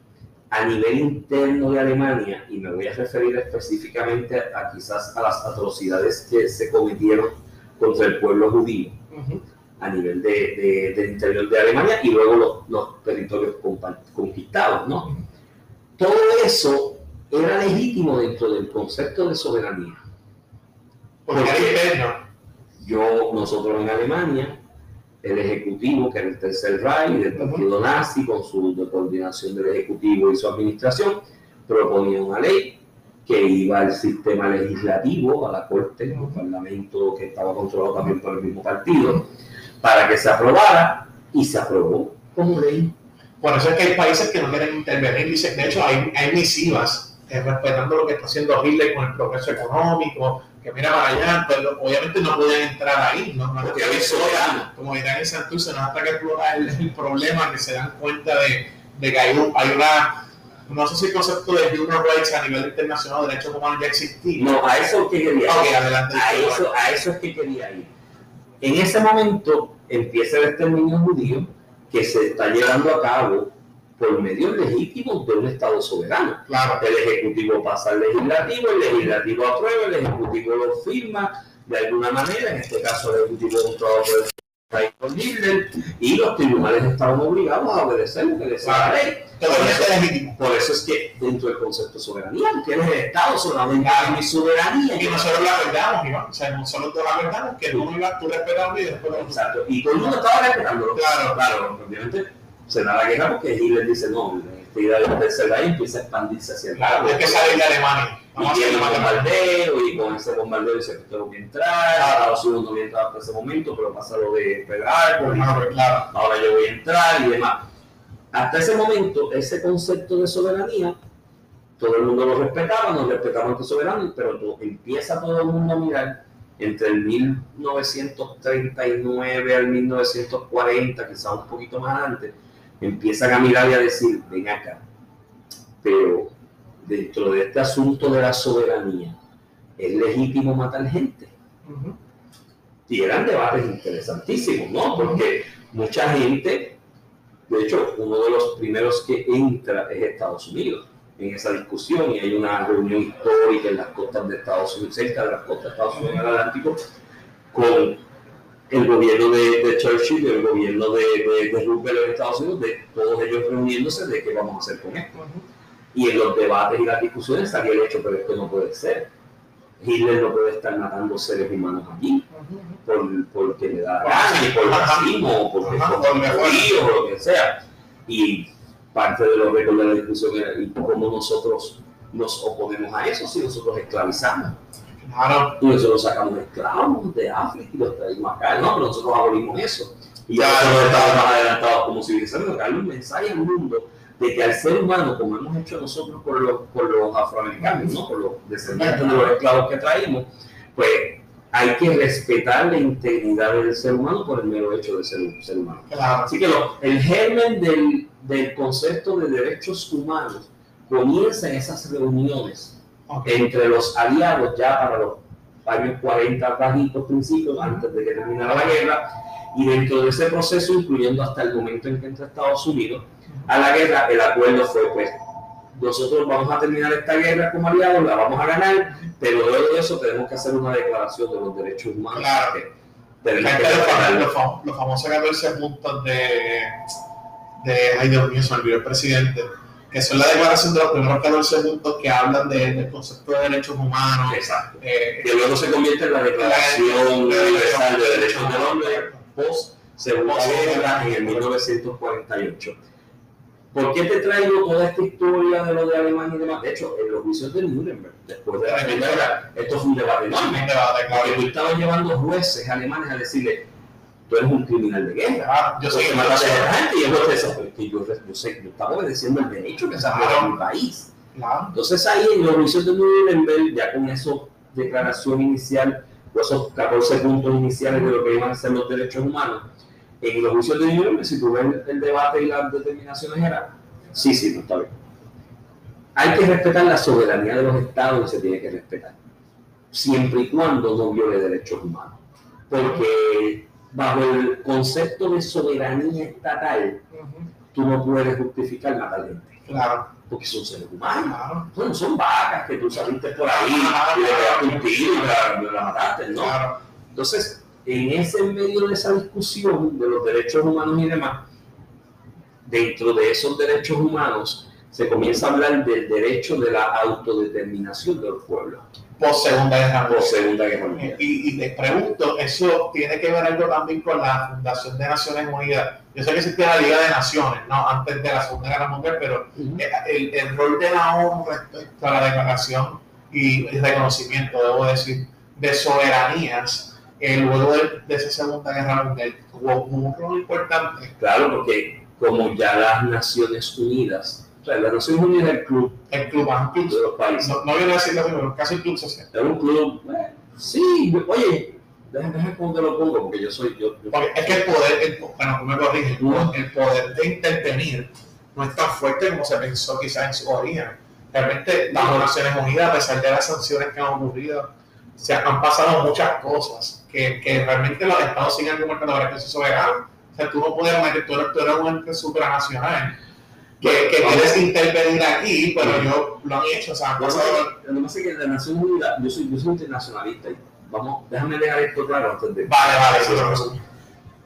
a nivel interno de Alemania, y me voy a referir específicamente a quizás a las atrocidades que se cometieron contra el pueblo judío Ujú. a nivel de, de- del interior de Alemania y luego los, los territorios conquistados, ¿no? Todo eso era legítimo dentro del concepto de soberanía. Porque ¿Por era interno. Yo, nosotros en Alemania, el Ejecutivo, que era el Tercer Reich del Partido Nazi, con su de coordinación del Ejecutivo y su administración, proponía una ley que iba al sistema legislativo, a la Corte, al Parlamento, que estaba controlado también por el mismo partido, para que se aprobara y se aprobó como ley. Por eso es que hay países que no quieren intervenir. Dice, de hecho, hay, hay misivas eh, respetando lo que está haciendo Hitler con el progreso económico, que mira para allá. Lo- obviamente no podían entrar ahí. No, no que es soberano. Como dirán en Santurce, no hasta que explora el, el problema, que se dan cuenta de, de que hay, un- hay una. No sé si el concepto de human rights a nivel internacional, derechos humanos ya existía. No, a eso que quería. Ok, adelante. A eso, a eso es que quería ir. En ese momento empieza el exterminio judío que se está llevando a cabo por medios legítimos de un Estado soberano. Claro. El Ejecutivo pasa al Legislativo, el Legislativo aprueba, el Ejecutivo lo firma de alguna manera, en este caso el Ejecutivo es controlado por el por y los tribunales estaban obligados a obedecer lo que decía la ley. Totalmente legítimo. Por eso es que dentro del concepto de soberanía, tú tienes el Estado solamente hay mi soberanía. Y nosotros la verdamos, Iván. O sea, nosotros la verdamos que tú, tú respetas y después lo Exacto. Y todo el mundo estaba respetándolo. Claro. claro. Obviamente se da la guerra porque Hitler dice, no, esta idea del tercer Reich empieza a expandirse hacia el Claro, es que salir de Alemania. Vamos Y tiene un bombardeo y con ese bombardeo dice que tengo que entrar. Estados Unidos no entrado hasta ese momento, pero pasa lo de Harbor, y Claro, claro. ahora yo voy a entrar y demás. Hasta ese momento, ese concepto de soberanía, todo el mundo lo respetaba, nos respetamos ante soberanos, pero tú- empieza todo el mundo a mirar entre el 1939 al 1940, quizás un poquito más antes, empiezan a mirar y a decir, ven acá, pero dentro de este asunto de la soberanía, ¿es legítimo matar gente? Y eran debates interesantísimos, ¿no? Porque mucha gente, de hecho, uno de los primeros que entra es Estados Unidos en esa discusión y hay una reunión histórica en las costas de Estados Unidos, cerca de las costas de Estados Unidos en el Atlántico, con el gobierno de, de Churchill, el gobierno de, de, de Roosevelt en Estados Unidos, de todos ellos reuniéndose de qué vamos a hacer con esto. Y en los debates y las discusiones salía el hecho, pero esto no puede ser. Hitler no puede estar matando seres humanos allí por, porque le da ni por racismo, o porque son por o lo que sea. Y parte de los récords de la discusión era cómo nosotros nos oponemos a eso si nosotros esclavizamos. Claro, Y nosotros sacamos esclavos de África y los traímos acá. No, pero nosotros abolimos eso. Y ya Claro. estamos más adelantados como civilización, darle un mensaje al mundo de que al ser humano, como hemos hecho nosotros por los, por los afroamericanos, ¿no? por los descendientes de los esclavos que traímos, pues hay que respetar la integridad del ser humano por el mero hecho de ser un ser humano. claro. Así que lo- el germen del, del concepto de derechos humanos comienza en esas reuniones Ok. entre los aliados ya para los años 40 bajitos principios, antes de que terminara la guerra, y dentro de ese proceso, incluyendo hasta el momento en que entra Estados Unidos a la guerra, el acuerdo fue pues nosotros vamos a terminar esta guerra como aliados, la vamos a ganar, pero luego de eso tenemos que hacer una declaración de los derechos humanos. Claro. que tenemos que los, los fam- los famosos 14 puntos de, de. Ay, Dios mío, se olvidó el presidente. Que son la declaración de los primeros 14 puntos que hablan de- del concepto de derechos humanos. Exacto. eh, que luego se convierte en la Declaración Universal de Derechos del Hombre post Segunda Guerra en el 1948. ¿Por qué te traigo toda esta historia de lo de Alemania y demás? De hecho, en los juicios de Nuremberg, después de la Segunda Guerra, esto fue un debate enorme. Porque tú estabas llevando jueces alemanes a decirle, tú eres un criminal de guerra. Claro, yo soy que mataste a la gente y el juez te dice, "Pero es que yo, yo sé, yo estaba obedeciendo el derecho que se ha en mi país. Claro, Entonces ahí en los juicios de Nuremberg, ya con esa declaración inicial, o esos 14 puntos iniciales de lo que iban a ser los derechos humanos, en los juicios de Nuremberg, si tú ves el, el debate y las determinaciones, era, sí, sí, no está bien. Hay que respetar la soberanía de los estados se tiene que respetar, siempre y cuando no viole derechos humanos. Porque bajo el concepto de soberanía estatal, tú no puedes justificar matar gente, claro, porque son seres humanos. claro, Bueno, son vacas que tú saliste por ahí y le pegaste un tiro y la, la mataste, ¿no? claro. Entonces, en ese medio de esa discusión de los derechos humanos y demás, dentro de esos derechos humanos se comienza a hablar del derecho de la autodeterminación de los pueblos Post Segunda Guerra por. Segunda Guerra Mundial. Y, y te pregunto, ¿eso tiene que ver algo también con la Fundación de Naciones Unidas? Yo sé que existía la Liga de Naciones, ¿no? Antes de la Segunda Guerra Mundial, pero eh, el, el rol de la ONU respecto a la declaración y el reconocimiento, debo decir, de soberanías eh, luego de, de esa Segunda Guerra Mundial jugó un rol importante. Claro, porque como ya las Naciones Unidas, o sea, las Naciones Unidas es el club El club, un club de los países. no, no quiero decirlo así, pero casi un club social. Es un club, eh, sí, oye, déjame, déjame cómo te lo pongo, porque yo soy, yo, yo- Porque es que el poder, el, bueno, tú me corriges, el poder- el de intervenir no es tan fuerte como se pensó quizás en su origen. Realmente, bajo Naciones Unidas, a pesar de las sanciones que han ocurrido, se han pasado muchas cosas que, que realmente los estados siguen eso es soberano. O sea, tú no puedes meter, tú eres, tú eres un ente supranacional que, que quieres intervenir aquí, pero yo lo han hecho, o sea, Lo que pasado. pasa es que- lo que pasa es que las Naciones Unidas, yo soy, yo soy internacionalista y vamos, déjame dejar esto claro antes de... Vale, vale, sí.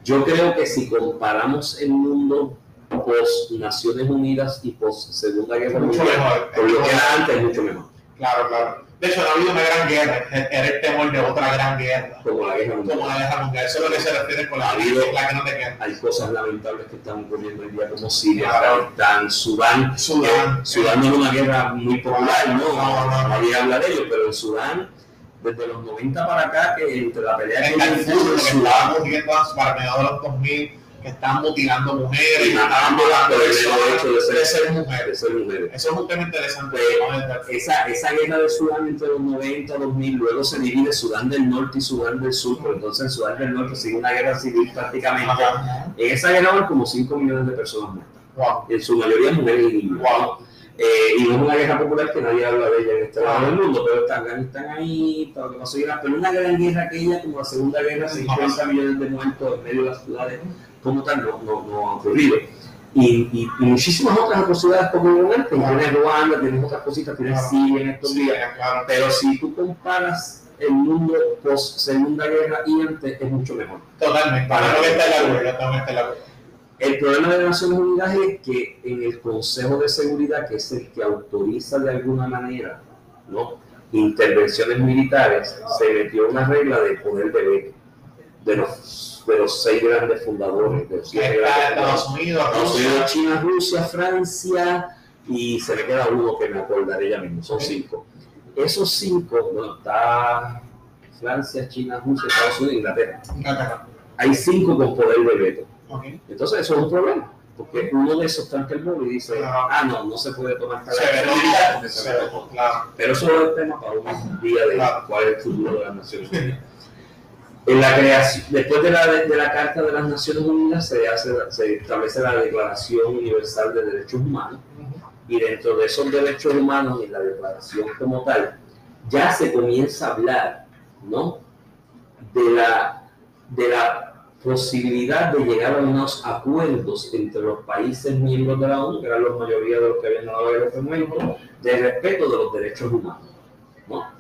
Yo creo que si comparamos el mundo post Naciones Unidas y post Segunda Guerra mucho Mundial, mejor. por lo que era antes, es mucho mejor, Claro, claro. De hecho, no ha habido una gran guerra, era el temor de otra gran guerra. como la Guerra Mundial. como la guerra mundial. Eso es lo que se refiere con la, Ha habido- la que no te queda. Hay cosas lamentables que están ocurriendo hoy día como Siria. Afganistán, Sudán. Sudán. Sudán no es una guerra muy popular, ¿no? No, no, no. Nadie habla de ello, pero en Sudán, desde los 90 para acá, que entre la pelea que hay Darfur, lo que Sudán, estaban muriendo para mediados de los 2000, que estaban mutilando mujeres, por el mero hecho de ser- de ser de mujeres. ser mujeres. Eso es un tema interesante. Darfur. Esa, esa guerra de Sudán entre los 90 y 2000, luego se divide Sudán del Norte y Sudán del Sur, pero entonces en Sudán del Norte sigue una guerra civil prácticamente. Ajá. En esa guerra van como 5 millones de personas muertas, Wow. en su mayoría mujeres y niños. Wow. Eh, y no es una guerra popular que nadie habla de ella en este lado del mundo, pero está Afganistán ahí, lo que pasó pero una gran guerra aquella como la Segunda Guerra, 50 millones de muertos en medio de las ciudades, como tal, no, no, no ha ocurrido. Y, y, y muchísimas otras atrocidades como antes, Claro. tienes Ruanda, tienes otras cositas, tienes Claro. Siria en estos días, claro. pero si tú comparas el mundo post Segunda Guerra y antes es mucho mejor. Totalmente. Para que- que esté la acuerdo, totalmente acuerdo. El problema de Naciones Unidas es que en el Consejo de Seguridad, que es el que autoriza de alguna manera ¿no? intervenciones militares, se metió una regla de poder de veto de los, de los seis grandes fundadores. De los siete grandes Estados Unidos, Estados Rusia. Unidos, China, Rusia, Francia y se me queda uno que me acordaré ya mismo, son cinco. Esos cinco, bueno, está Francia, China, Rusia, Estados Unidos, Inglaterra. Inglaterra. Hay cinco con poder de veto. Entonces eso es un problema, porque uno de esos está en el mundo y dice, ah, no, no se puede tomar tal Se ve acción militar, porque se se ve ve, todo". claro. Pero eso es el tema para un día de Claro. cuál es el futuro de las Naciones Unidas. En la creación, después de la, de la Carta de las Naciones Unidas se, hace, se establece la Declaración Universal de Derechos Humanos y dentro de esos derechos humanos y la declaración como tal, ya se comienza a hablar ¿no? de, la, de la posibilidad de llegar a unos acuerdos entre los países miembros de la ONU, que eran la mayoría de los que habían dado el momento, de respeto de los derechos humanos. ¿no?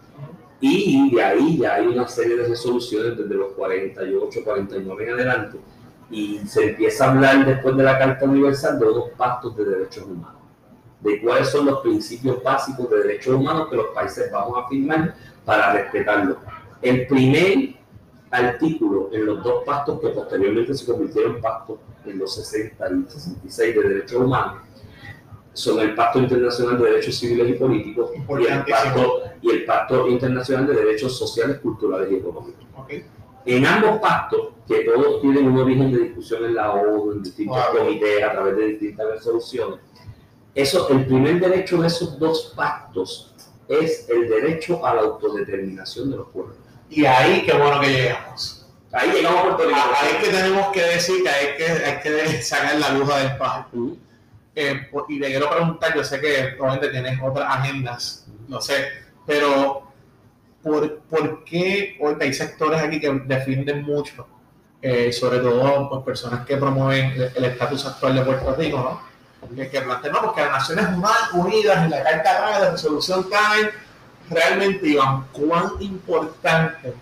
Y de ahí ya hay una serie de resoluciones desde los 48, 49 en adelante, y se empieza a hablar después de la Carta Universal de unos pactos de derechos humanos de cuáles son los principios básicos de derechos humanos que los países vamos a firmar para respetarlos. El primer artículo en los dos pactos que posteriormente se convirtieron en pactos en los 60 y 66 de derechos humanos son el Pacto Internacional de Derechos Civiles y Políticos y el. Pacto, y el Pacto Internacional de Derechos Sociales, Culturales y Económicos. Ok. En ambos pactos, que todos tienen un origen de discusión en la ONU, en distintos Wow. comités, a través de distintas resoluciones, eso, el primer derecho de esos dos pactos es el derecho a la autodeterminación de los pueblos. Y ahí, qué bueno que llegamos. Ahí llegamos a Puerto Rico. Ahí es que tenemos que decir que hay que, hay que sacar la aguja del pájaro. Ujú. Eh, por- y le quiero preguntar, yo sé que probablemente tienes otras agendas, lo sé, pero ¿por, por qué hoy hay sectores aquí que defienden mucho, eh, sobre todo pues, personas que promueven el- estatus actual de Puerto Rico, ¿no? Que, que plantean, no, porque las Naciones Unidas en la Carta Magna de Resolución caen, realmente, Iván, cuán importante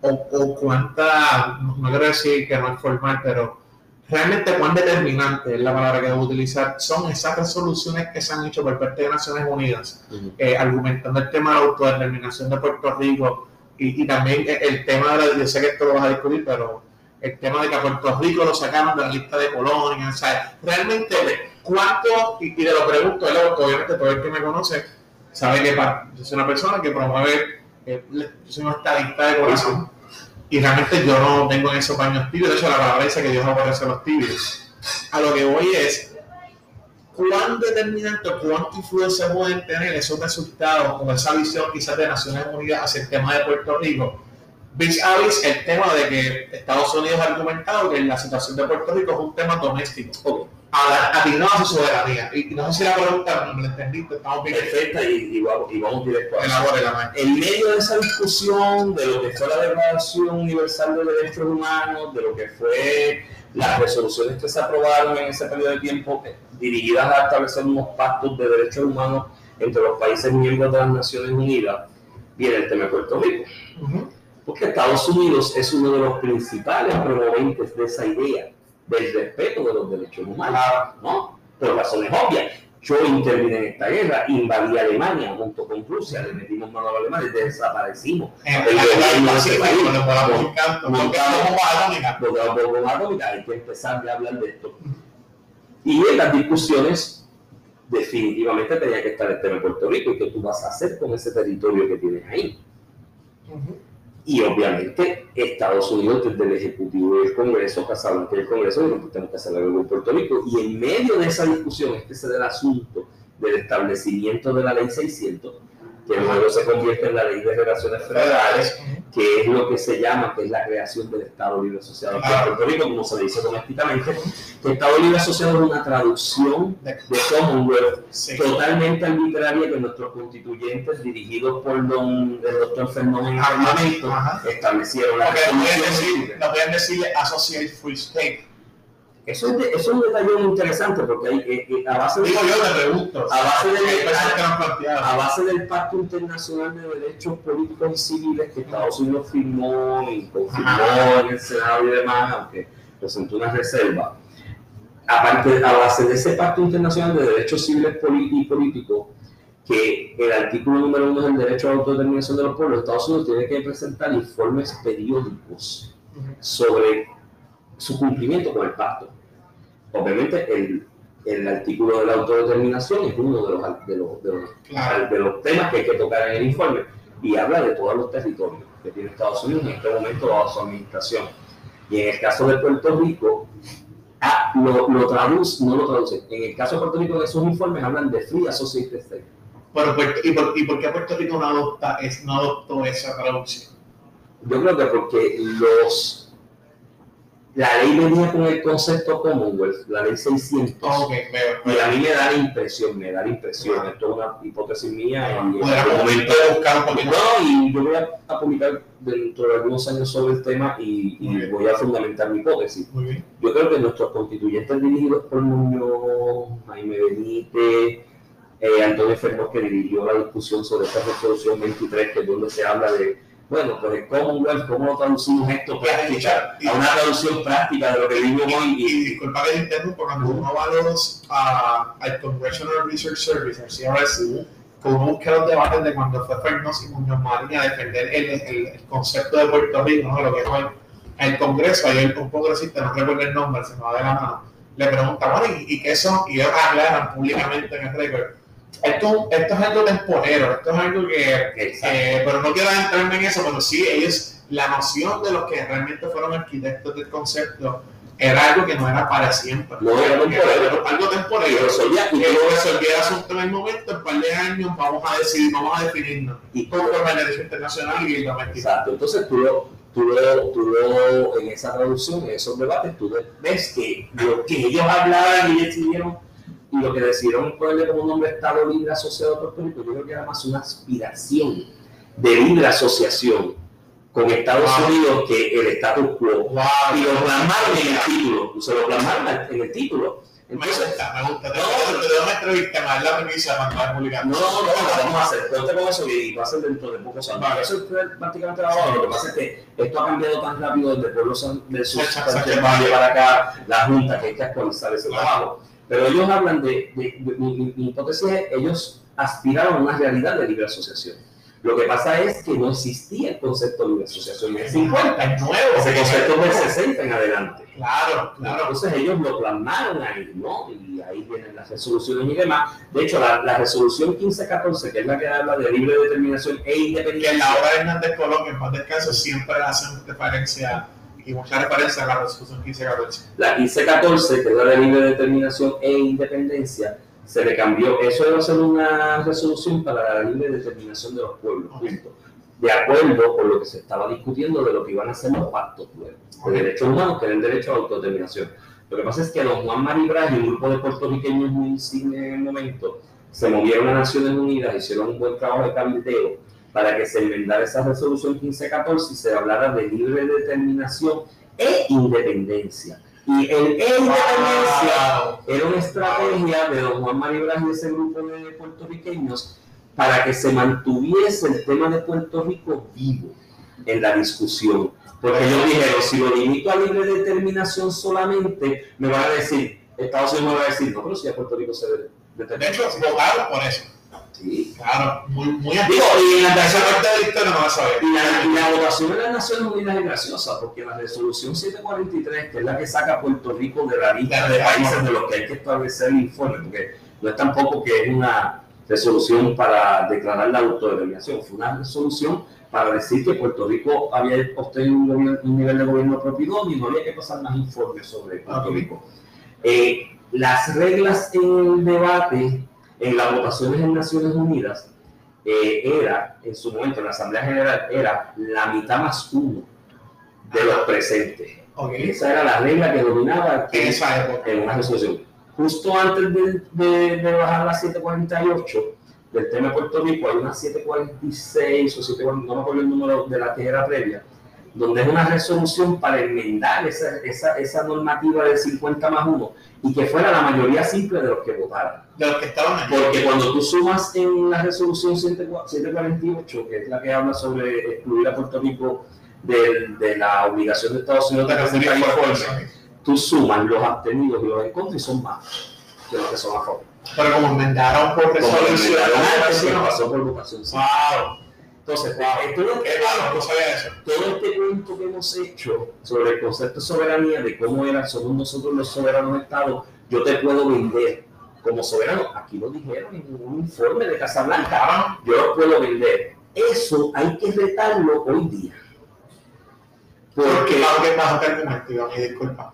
o, o cuánta, no, no quiero decir que no es formal, pero realmente cuán determinante es la palabra que debo utilizar, son esas resoluciones que se han hecho por parte de Naciones Unidas, eh, argumentando el tema de la autodeterminación de Puerto Rico y, y también el- el tema de la, yo sé que esto lo vas a discutir, pero el tema de que a Puerto Rico lo sacaron de la lista de colonias, o sea, realmente, ¿cuánto? Y, y te lo pregunto, obviamente todo el que me conoce sabe que yo soy una persona que promueve, eh, yo soy un estadista de corazón, y realmente yo no tengo en esos baños tibios, de hecho la palabra dice que Dios aborrece los tibios. A lo que voy es, ¿cuán determinante cuánta influencia pueden tener esos resultados o esa visión quizás de Naciones Unidas hacia el tema de Puerto Rico? Vis a vis el tema de que Estados Unidos ha argumentado que la situación de Puerto Rico es un tema doméstico, Ok. a- atinado a su soberanía. Y no sé si la pregunta la entendiste, estamos bien. Perfecta y, y vamos, y vamos directo a eso. En medio de esa discusión de lo que fue la Declaración Universal de Derechos Humanos, de lo que fue las resoluciones que se aprobaron en ese periodo de tiempo eh, dirigidas a establecer unos pactos de derechos humanos entre los países miembros de las Naciones Unidas, viene el tema de Puerto Rico. Ujú. Porque Estados Unidos es uno de los principales promoventes de esa idea del respeto de los derechos humanos, ¿no? Por razones obvias. Yo intervine en esta guerra, invadí Alemania junto con Rusia, le metimos mano a los alemanes, desaparecimos. En El la gobierno de ese país. bomba atómica. Hay que empezar a hablar de esto. Y en las discusiones, definitivamente tenía que estar el tema de Puerto Rico y qué tú vas a hacer con ese territorio que tienes ahí. Ujú. Y obviamente Estados Unidos, desde el Ejecutivo y el Congreso, pasaron que el Congreso dijo que tenemos que hacer con Puerto Rico. Y en medio de esa discusión, este es el asunto del establecimiento de la Ley 600, que luego se convierte en la Ley de Relaciones Federales, que es lo que se llama, que es la creación del Estado Libre Asociado de Claro. Puerto Rico, como se le dice domésticamente, que Estado Libre Asociado es una traducción De- Commonwealth Sí. totalmente arbitraria que nuestros constituyentes, dirigidos por don, el doctor momento, ajá. establecieron la no podían decirle Associate Free State. Eso es, de- eso es un detalle muy interesante porque hay, eh, eh, a, base de. A base de- planteado. a base del Pacto Internacional de Derechos Políticos y Civiles que Estados Unidos firmó y confirmó en el Senado y demás, aunque presentó una reserva, aparte, a base de ese Pacto Internacional de Derechos Civiles y Políticos, que el artículo número uno del derecho a la autodeterminación de los pueblos, Estados Unidos tiene que presentar informes periódicos sobre su cumplimiento con el pacto. Obviamente, el, el artículo de la autodeterminación es uno de los, de, los, de, los, Claro. de los temas que hay que tocar en el informe y habla de todos los territorios que tiene Estados Unidos en este momento bajo su administración. Y en el caso de Puerto Rico, ah, lo, lo traduce, no lo traduce. En el caso de Puerto Rico, esos informes hablan de Free Associated States. Pero, Puerto- ¿y, por, ¿Y por qué Puerto Rico no, adopta, es, no adoptó esa traducción? Yo creo que porque los la ley venía con el concepto Commonwealth, la ley 600. Ok, veo. Y a mí me da la impresión, me da la impresión, esto es una hipótesis mía y en algún Podríamos momento buscar un. No, y yo voy a, publicar dentro de algunos años sobre el tema y, y voy a fundamentar mi hipótesis. Muy bien. Yo creo que nuestros constituyentes dirigidos por Muñoz, Jaime Benítez, eh, Antonio Fernández, que dirigió la discusión sobre esta resolución 23, que es donde se habla de, bueno, pues el Commonwealth, ¿cómo lo traducimos esto práctica? A una traducción práctica de lo que vivimos hoy. Y, y disculpa que te interrumpa, cuando uno va a los, al Congressional Research Service, al CRS, uno busca los debates de cuando fue Fernández y Muñoz Marín a defender el, el, el concepto de Puerto Rico, ¿no? lo que es hoy el Congreso, hay un congresista, no recuerdo el nombre, se me va de la mano, le pregunta, bueno, ¿y, y qué son? Y ellos aclaran públicamente en el récord. Esto, esto es algo temporero, esto es algo que eh, pero no quiero adentrarme en eso, pero sí, ellos, la noción de los que realmente fueron arquitectos del concepto era algo que no era para siempre. No era temporero. algo temporero. resolvía- y Que resolvía el asunto en el momento, en un par de años, vamos a decidir, vamos a definirnos. y Conforme al derecho internacional y el doméstico. Exacto. Entonces tú lo, tú lo, tú lo- en esa traducción, en esos debates, tú ves que lo que ellos hablaban y decidieron y lo que decidieron ponerle como nombre Estado Libre Asociado a Puerto Rico, yo creo que era más una aspiración de libre asociación con Estados Wow. Unidos que el status quo. Wow, Y lo plasmaron en el título, se lo plasmaron en el título. Me Entonces, gusta, me gusta. Te No, te- una entrevista, más la premisa a publicar. No, no, la vamos a hacer. Cuente con eso y va a ser dentro de pocos años. Vale. Eso es prácticamente grabado. Lo que pasa es que esto ha cambiado tan rápido desde Pueblo Sánchez Sánchez Valle. Valle para acá, la Junta, que hay que actualizar ese Claro. Pero ellos hablan de, de- de- mi, mi- mi hipótesis es, ellos aspiraron a una realidad de libre asociación. Lo que pasa es que no existía el concepto de libre asociación en el 50. Es nuevo. Ese concepto del 60 en adelante. Claro, claro. Entonces ellos lo plasmaron ahí, ¿no? Y ahí vienen las resoluciones y demás. De hecho, la, la resolución 1514, que es la que habla de libre determinación e que en independencia, la obra de Hernández Colón, en paz descanse, siempre hacen referencia y mucha referencia a la resolución 1514. la 1514, que es la de libre determinación e independencia, se le cambió. Eso iba a ser una resolución para la libre determinación de los pueblos, Ok. punto. De acuerdo con lo que se estaba discutiendo de lo que iban a ser los pactos luego, Ok. de derechos humanos, que era el derecho a la autodeterminación. Lo que pasa es que don Juan Maribra y un grupo de puertorriqueños muy insignes en el momento se movieron a Naciones Unidas, hicieron un buen trabajo de cabildeo para que se enmendara esa resolución 1514 y se hablara de libre determinación e independencia. Y el e independencia Wow. era una estrategia de don Juan María y ese grupo de puertorriqueños para que se mantuviese el tema de Puerto Rico vivo en la discusión. Porque ellos dijeron, si lo limito a libre determinación solamente, me van a decir, Estados Unidos me va a decir, no, pero si a Puerto Rico se De determina. hecho, votaron por eso. Sí. Claro, muy, muy Digo, y la de votación en las Naciones Unidas es graciosa, porque la resolución 743, que es la que saca a Puerto Rico de la lista de países de los que hay que establecer el informe, porque no es tampoco que es una resolución para declarar la autodeterminación, fue una resolución para decir que Puerto Rico había obtenido un, gobierno- un nivel de gobierno propio y no había que pasar más informes sobre Puerto. Rico. Eh, las reglas en el debate, en las votaciones en Naciones Unidas, eh, era, en su momento, en la Asamblea General, era la mitad más uno de los presentes. Ok. Esa era la regla que dominaba En esa época. en una resolución. Justo antes de, de- de bajar la 748 del tema de Puerto Rico, hay una 746 o 740, no me acuerdo el número de la que era previa, donde es una resolución para enmendar esa, esa, esa normativa del 50 más 1 y que fuera la mayoría simple de los que votaran. De los que estaban. Porque cuando tú sumas en la resolución 748, que es la que habla sobre excluir a Puerto Rico de, de la obligación de Estados Unidos de presentar informes, tú sumas los abstenidos y los en contra y son más de los que son a favor. Pero como enmendaron por Como resolución, enmendaron antes, que votación. pasó por votación. Wow. Entonces, Wow. eh, todo, malo, no sabía eso. todo este cuento que hemos hecho sobre el concepto de soberanía, de cómo era, somos nosotros los soberanos estados, yo te puedo vender como soberano. Aquí lo dijeron en un informe de Casablanca. Yo lo puedo vender. Eso hay que retarlo hoy día. Porque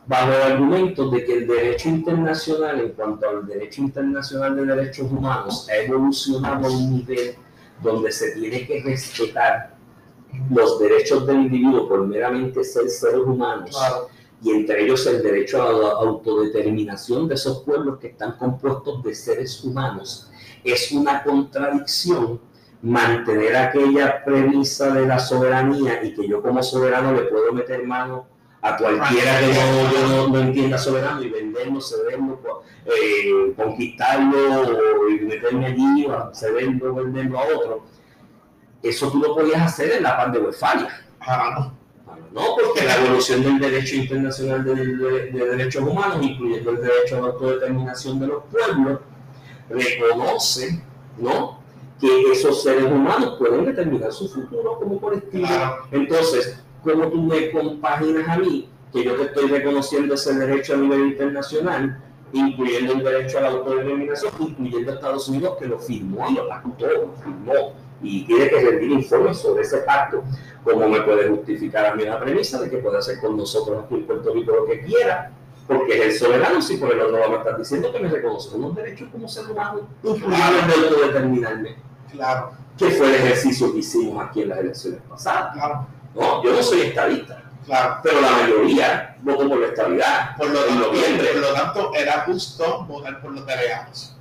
bajo el argumento de que el derecho internacional, en cuanto al derecho internacional de derechos humanos, ha evolucionado a un nivel donde se tiene que respetar los derechos del individuo por meramente ser seres humanos Claro. y entre ellos el derecho a la autodeterminación de esos pueblos que están compuestos de seres humanos, es una contradicción mantener aquella premisa de la soberanía y que yo como soberano le puedo meter mano a cualquiera que no, no, no entienda soberano y venderlo, cederlo, co- eh, conquistarlo y meterme allí, o cederlo, venderlo a otro. Eso tú lo podías hacer en la paz de Westfalia. No. No, porque la evolución del derecho internacional de, de- de derechos humanos, incluyendo el derecho a la autodeterminación de los pueblos, reconoce ¿no? que esos seres humanos pueden determinar su futuro como colectivo. Claro. Entonces, ¿cómo tú me compaginas a mí que yo te estoy reconociendo ese derecho a nivel internacional, incluyendo el derecho a la autodeterminación, incluyendo a Estados Unidos que lo firmó y lo pactó, lo firmó, y tiene que rendir informes sobre ese pacto? ¿Cómo me puede justificar a mí la premisa de que puede hacer con nosotros aquí en Puerto Rico lo que quiera? Porque es el soberano, si por el otro lado me estás diciendo que me reconoce unos derechos como ser humano, incluyendo el de autodeterminarme, Claro. que fue el ejercicio que hicimos aquí en las elecciones pasadas. Claro. No, yo no soy estadista, Claro. pero la mayoría votó por la estabilidad. Por lo, en tanto, noviembre. por lo tanto, era justo votar por los delegados.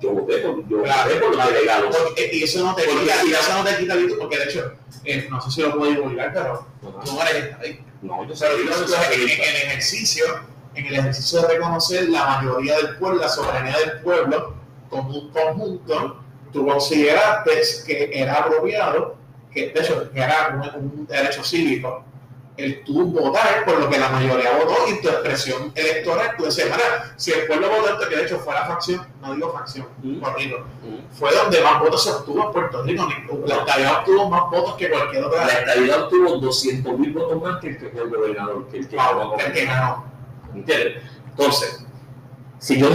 Yo voté por, yo Claro, voté por los delegados. Porque- y eso no te Porque quita, si eso no te quita, porque de hecho, eh, no sé si lo puedo divulgar, pero Ajá. tú no eres estadista. No, yo soy en, en el ejercicio, en el ejercicio de reconocer la mayoría del pueblo, la soberanía del pueblo, como un conjunto, tú consideraste que era apropiado, que de hecho era un, un derecho cívico, el tú votar por lo que la mayoría votó y tu expresión electoral, tú decías, "Mira, si el pueblo votó esto, que de hecho fue la facción, no digo facción, Mm. corrido, Mm. fue donde más votos se obtuvo en Puerto Rico, la estabilidad obtuvo más votos que cualquier otra La estabilidad obtuvo 200 mil votos más que el que fue el gobernador, que el que ganó. el que ganó. ¿Entiendes? Entonces, si yo,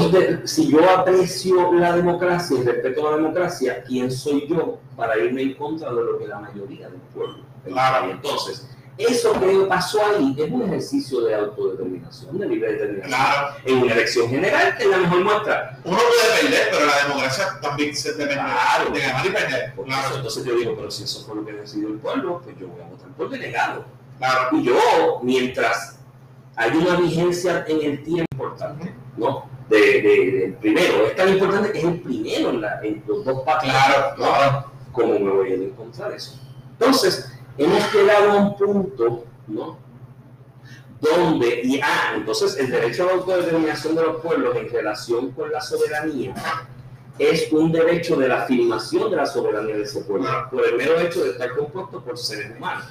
si yo aprecio la democracia y respeto la democracia, ¿quién soy yo para irme en contra de lo que la mayoría del pueblo? Claro. Y entonces, eso que pasó ahí es un ejercicio de autodeterminación, de libre determinación. Claro, En una elección general, que es la mejor muestra. uno puede perder, pero la democracia también se depende Claro. de ganar y perder. Claro, eso, entonces yo digo, pero si eso fue lo que decidió el pueblo, pues yo voy a votar por delegado. claro. Y yo, mientras hay una vigencia en el tiempo importante, ¿no? De, de- del primero, es tan importante que es el primero en, la- en los dos patas. Claro, claro. ¿Cómo me voy a encontrar eso? Entonces, hemos llegado a un punto, ¿no? Donde, y ah, entonces el derecho a la autodeterminación de los pueblos en relación con la soberanía es un derecho de la afirmación de la soberanía de ese pueblo, por el mero hecho de estar compuesto por seres humanos.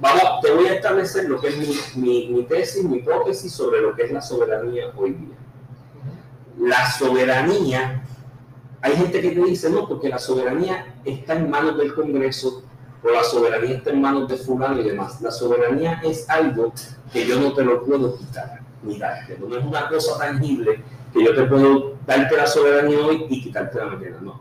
Vamos, te voy a establecer lo que es mi, mi, mi tesis, mi hipótesis sobre lo que es la soberanía hoy día. La soberanía, hay gente que te dice, no, porque la soberanía está en manos del Congreso o la soberanía está en manos de fulano y demás. La soberanía es algo que yo no te lo puedo quitar ni darte. No es una cosa tangible que yo te puedo darte la soberanía hoy y quitarte la mañana. No.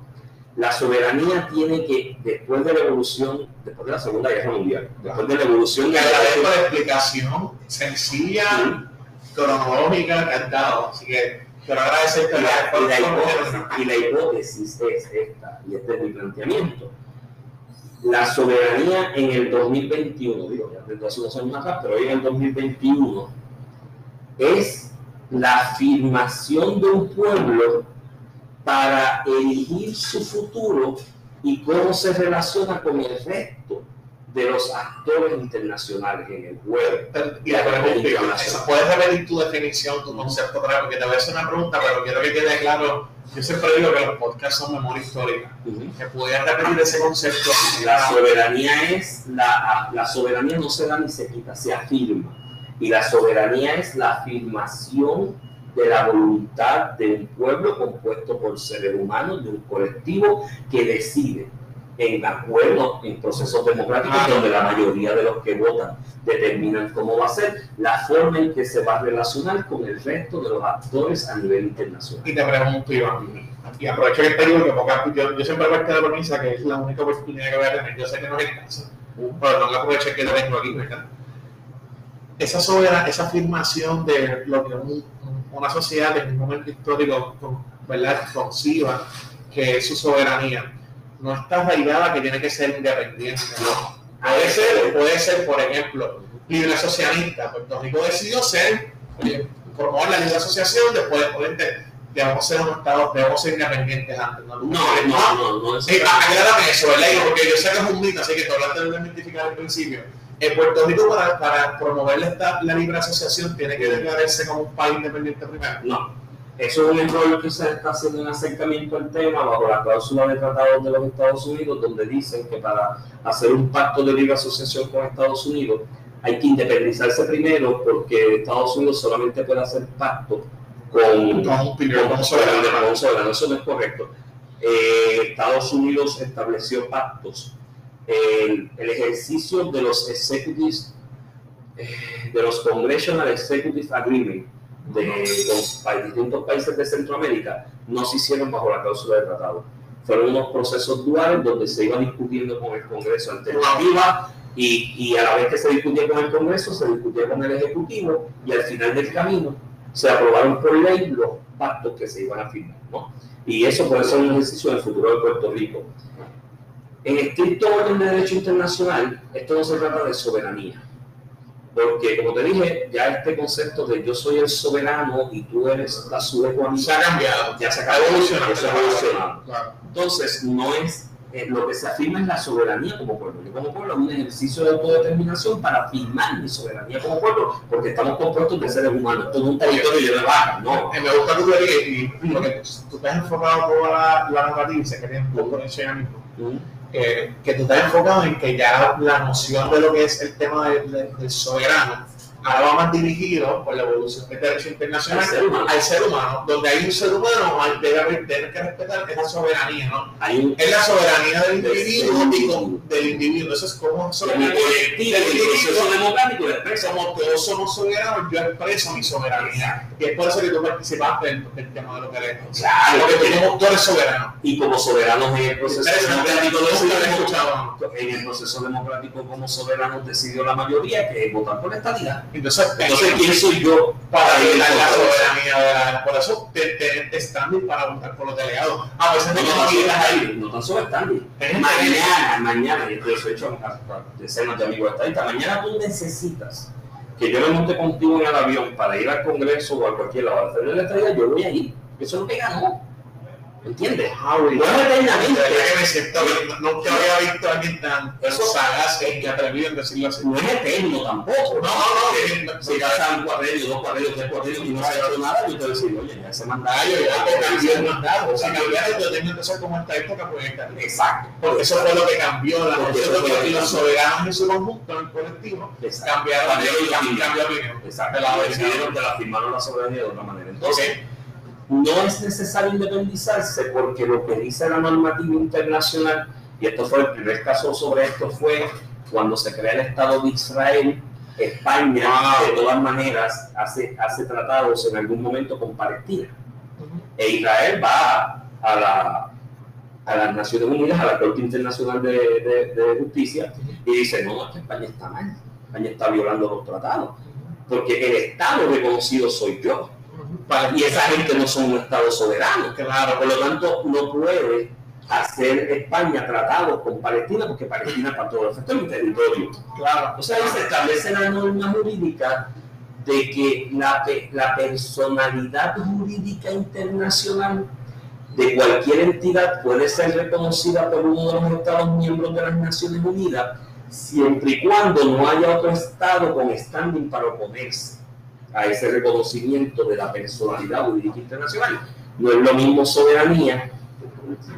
La soberanía tiene que, después de la evolución, después de la Segunda Guerra Mundial, después de la evolución la explicación sencilla, cronológica dado. Así que quiero agradecerte Y la, y la hipótesis, y la hipótesis es esta, y este es mi planteamiento. La soberanía en el 2021, digo, ya desde hace unos años atrás, pero hoy en el 2021, es la afirmación de un pueblo para elegir su futuro y cómo se relaciona con el resto de los actores internacionales en el juego. Y la pregunta, ¿puedes repetir tu definición, tu concepto? Porque te voy a hacer una pregunta, pero quiero que quede claro. Yo siempre digo que los podcasts son memoria histórica. Que pudieras repetir ese concepto. La soberanía es, la, la soberanía no se da ni se quita, se afirma. Y la soberanía es la afirmación de la voluntad de un pueblo compuesto por seres humanos, de un colectivo que decide en acuerdo en procesos democráticos ah. donde la mayoría de los que votan determinan cómo va a ser la forma en que se va a relacionar con el resto de los actores a nivel internacional. Y te pregunto, Iván, y aprovecho que te digo que yo, yo siempre voy a la premisa que es la única oportunidad que voy a tener. Yo sé que no caso, pero no la aprovecho que tengo aquí, ¿verdad? Esa, sobera, esa afirmación de lo que una sociedad en un momento histórico ¿verdad? conciba que es su soberanía no está arraigada que tiene que ser independiente. No. Puede ser, puede ser, por ejemplo, libre socialista. Puerto Rico decidió ser, oye, promover la libre asociación, después, obviamente, debemos ser un Estado, debemos ser independientes antes. No, no, no, no. no, no sí, aclárame eso, ¿verdad? Porque yo sé que es un mito, así que tú hablaste de identificar al principio. En Puerto Rico, para, para promover la, la libre asociación, tiene que declararse como un país independiente primero. No. Eso es un error que se está haciendo un acercamiento al tema bajo la cláusula de tratados de los Estados Unidos, donde dicen que para hacer un pacto de libre asociación con Estados Unidos hay que independizarse primero porque Estados Unidos solamente puede hacer pacto con, con, soberano. Eso no es correcto. Eh, Estados Unidos estableció pactos. El, el ejercicio de los executives, eh, de los Congressional Executive Agreement, de los distintos países de Centroamérica no se hicieron bajo la cláusula de tratado. Fueron unos procesos duales donde se iba discutiendo con el Congreso alternativa y, y a la vez que se discutía con el Congreso, se discutía con el Ejecutivo y al final del camino se aprobaron por ley los pactos que se iban a firmar. ¿no? Y eso puede ser un ejercicio del futuro de Puerto Rico. En estricto orden de derecho internacional, esto no se trata de soberanía porque, como te dije, ya este concepto de yo soy el soberano y tú eres la mí Se ha cambiado. Ya se ha evolucionado. Entonces, no es. Eh, lo que se afirma es la soberanía como pueblo. Yo como pueblo es un ejercicio de autodeterminación para afirmar mi soberanía como pueblo, porque estamos compuestos de seres humanos. Todo un territorio de baja, ¿no? Eh, me gusta que tú digas, y tú te has enfocado toda la, la narrativa y se quería un poco eh, que tú estás enfocado en que ya la noción de lo que es el tema del soberano ahora va más dirigido por la evolución del derecho internacional al ser humano, donde hay un ser humano, debe, debe que respetar que es la soberanía, ¿no? Hay es la soberanía del individuo y del individuo. Eso es como soberanía del proceso democrático. Somos, todos somos soberanos, yo expreso mi soberanía. Y es por eso que tú participaste del, del tema de lo que eres. Claro, porque tú, eres soberano. Y como soberanos en el proceso democrático, en el proceso democrático como soberanos decidió la mayoría que votar por esta estadidad. Entonces, Entonces ¿quién soy yo para ir a la soberanía de la... Por eso te standing para votar por los delegados. A veces no, no, ahí, no tan solo standing. Mañana, mañana, y esto he hecho decenas de amigos esta mañana tú necesitas que yo me monte contigo en el avión para ir al Congreso o a cualquier lado a hacer la estrella, yo voy a ir. Eso es lo que ganó. ¿Entiendes? Ah, no es eternamente. que me siento, no, te había visto a alguien tan sagaz y atrevido en decirlo así. No es eterno tampoco. No, no, no. Si pasan cuadrillos, dos cuadrillos, tres cuadrillos y no se ha hecho nada, yo te decir, oye, ya ese mandato. Ya te cambió el mandato. Si cambiaron, yo tengo que ser como esta época, pues esta. Exacto. Porque eso fue lo que cambió la noción que los soberanos en su conjunto, en el colectivo, cambiaron y cambió opinión. Exacto. Decidieron que la firmaron la soberanía de otra manera. Entonces, no es necesario independizarse porque lo que dice la normativa internacional, y esto fue el primer caso sobre esto, fue cuando se crea el Estado de Israel, España de todas maneras hace, hace tratados en algún momento con Palestina. E Israel va a, la, a las Naciones Unidas, a la Corte Internacional de, de, Justicia, y dice, no, no, que España está mal, España está violando los tratados, porque el Estado reconocido soy yo y esa gente no son un Estado soberano. Claro. Por lo tanto, no puede hacer España tratados con Palestina porque Palestina para todo efecto es un territorio. Claro. O sea, ahí se establece la norma jurídica de que la, la personalidad jurídica internacional de cualquier entidad puede ser reconocida por uno de los Estados miembros de las Naciones Unidas siempre y cuando no haya otro Estado con standing para oponerse a ese reconocimiento de la personalidad jurídica internacional. No es lo mismo soberanía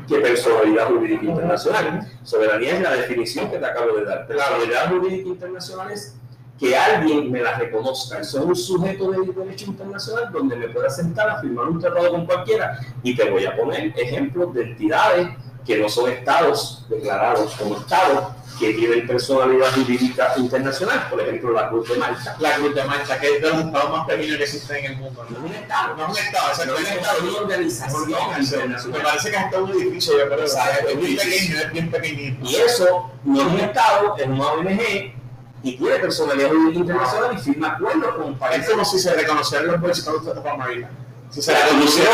que personalidad jurídica internacional. Soberanía es la definición que te acabo de dar. Personalidad jurídica internacional es que alguien me la reconozca. Eso es un sujeto de derecho internacional donde me pueda sentar a firmar un tratado con cualquiera y te voy a poner ejemplos de entidades que no son estados declarados como estados que tienen personalidad jurídica internacional, por ejemplo la Cruz de Malta. La Cruz de Malta, que es de los estados más pequeños que existen en el mundo. No es un estado, no es un estado, es no es un estado, es una organización internacional. Me parece que es hasta un edificio, yo creo. Es muy pequeño, es bien pequeñito. Y eso no es un estado, es una ONG y tiene personalidad jurídica internacional y firma acuerdos con países. Es como si se reconocieran los Boy de America. Se la Comisión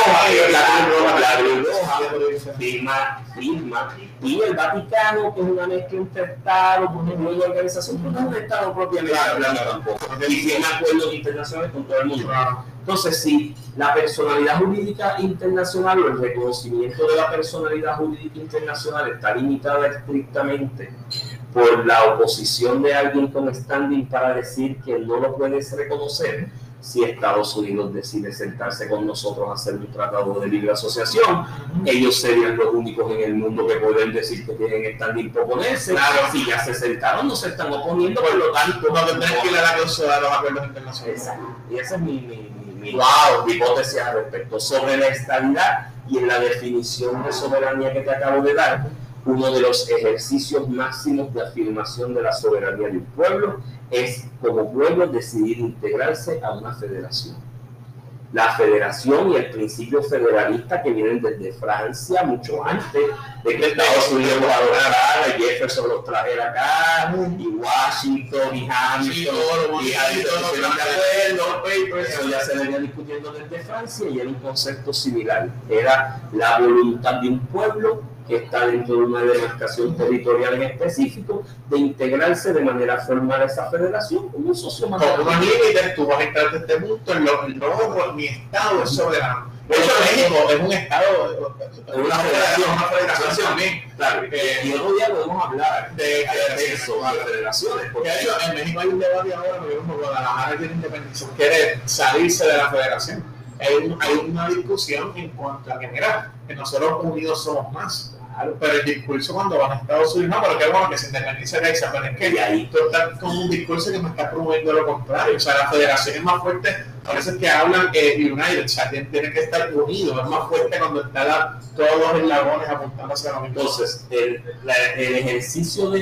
la Cruz Roja, firma, firma. Y el Vaticano, que es una mezcla entre Estados, una organización, no es un Estado propiamente hablando tampoco. Y firma acuerdos internacionales con todo el mundo. Entonces, si la personalidad jurídica internacional o el reconocimiento de la personalidad jurídica internacional está limitada estrictamente por la oposición de alguien con standing para decir que no lo puedes reconocer, si Estados Unidos decide sentarse con nosotros a hacer un tratado de libre asociación, ellos serían los únicos en el mundo que pueden decir que tienen standing para oponerse. Claro. Si ya se sentaron, no se están oponiendo, por lo tanto, no tendrán que ir a la cláusula de los acuerdos internacionales. Exacto. Y esa es mi, mi, mi, wow. hipótesis al respecto sobre la estabilidad y en la definición de soberanía que te acabo de dar uno de los ejercicios máximos de afirmación de la soberanía de un pueblo es como pueblo decidir integrarse a una federación. La federación y el principio federalista que vienen desde Francia mucho antes de que Estados Unidos los adoptara, y Jefferson los trajera acá, y Washington, y Hamilton, y Hamilton acuerdo, eso ya se venía discutiendo desde Francia y era un concepto similar. Era la voluntad de un pueblo que está dentro de una demarcación territorial en específico, de integrarse de manera formal a esa federación como un socio más. Con unos límites, tú vas a entrar de este punto, en lo, mi estado es soberano. De hecho, México es un estado, es una federación, una federación también. Claro, eh, y otro día podemos hablar de, de eso, de federaciones. Porque de hecho, en México hay un debate ahora, por ejemplo, Guadalajara tiene independencia, quiere salirse de la federación. Hay, hay una discusión en cuanto a que, mira, que nosotros unidos somos más pero el discurso cuando van a Estados Unidos, no, pero qué bueno que se independice de esa, pero es que ahí tú estás con un discurso que me está promoviendo lo contrario. O sea, la federación es más fuerte, a veces que hablan eh, United, o sea, tienen, que estar unidos, es más fuerte cuando están todos los eslabones apuntando hacia lo mismo. Entonces, el, el ejercicio de,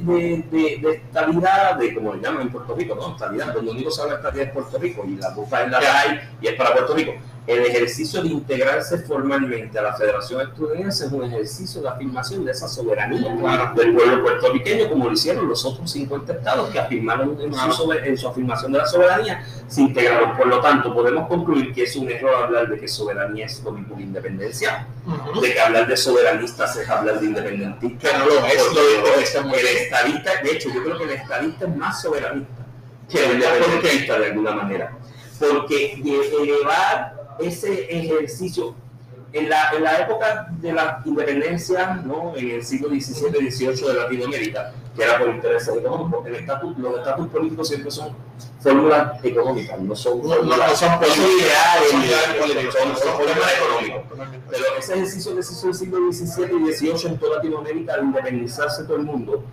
de, de, estabilidad, de como le llaman en Puerto Rico, ¿no? Estabilidad, donde único se habla de estabilidad es Puerto Rico y la bufa es la RAI y es para Puerto Rico el ejercicio de integrarse formalmente a la Federación Estadounidense es un ejercicio de afirmación de esa soberanía del pueblo puertorriqueño, como lo hicieron los otros 50 estados que afirmaron en su, en su, afirmación de la soberanía, se integraron. Por lo tanto, podemos concluir que es un error hablar de que soberanía es lo mismo que independencia, de que hablar de soberanistas es hablar de independentistas. no lo es, el estadista, de hecho, yo creo que el estadista es más soberanista que el independentista de alguna manera. Porque elevar ese ejercicio. En la, en la época de la independencia, ¿no? en el siglo XVII y XVIII de Latinoamérica, que era por intereses económicos, los estatus políticos siempre son fórmulas económicas, no son, no, no, no son, ideales, son, son fórmulas económicas. Pero ese ejercicio que se hizo el siglo XVII y XVIII en toda Latinoamérica, de independizarse todo el mundo,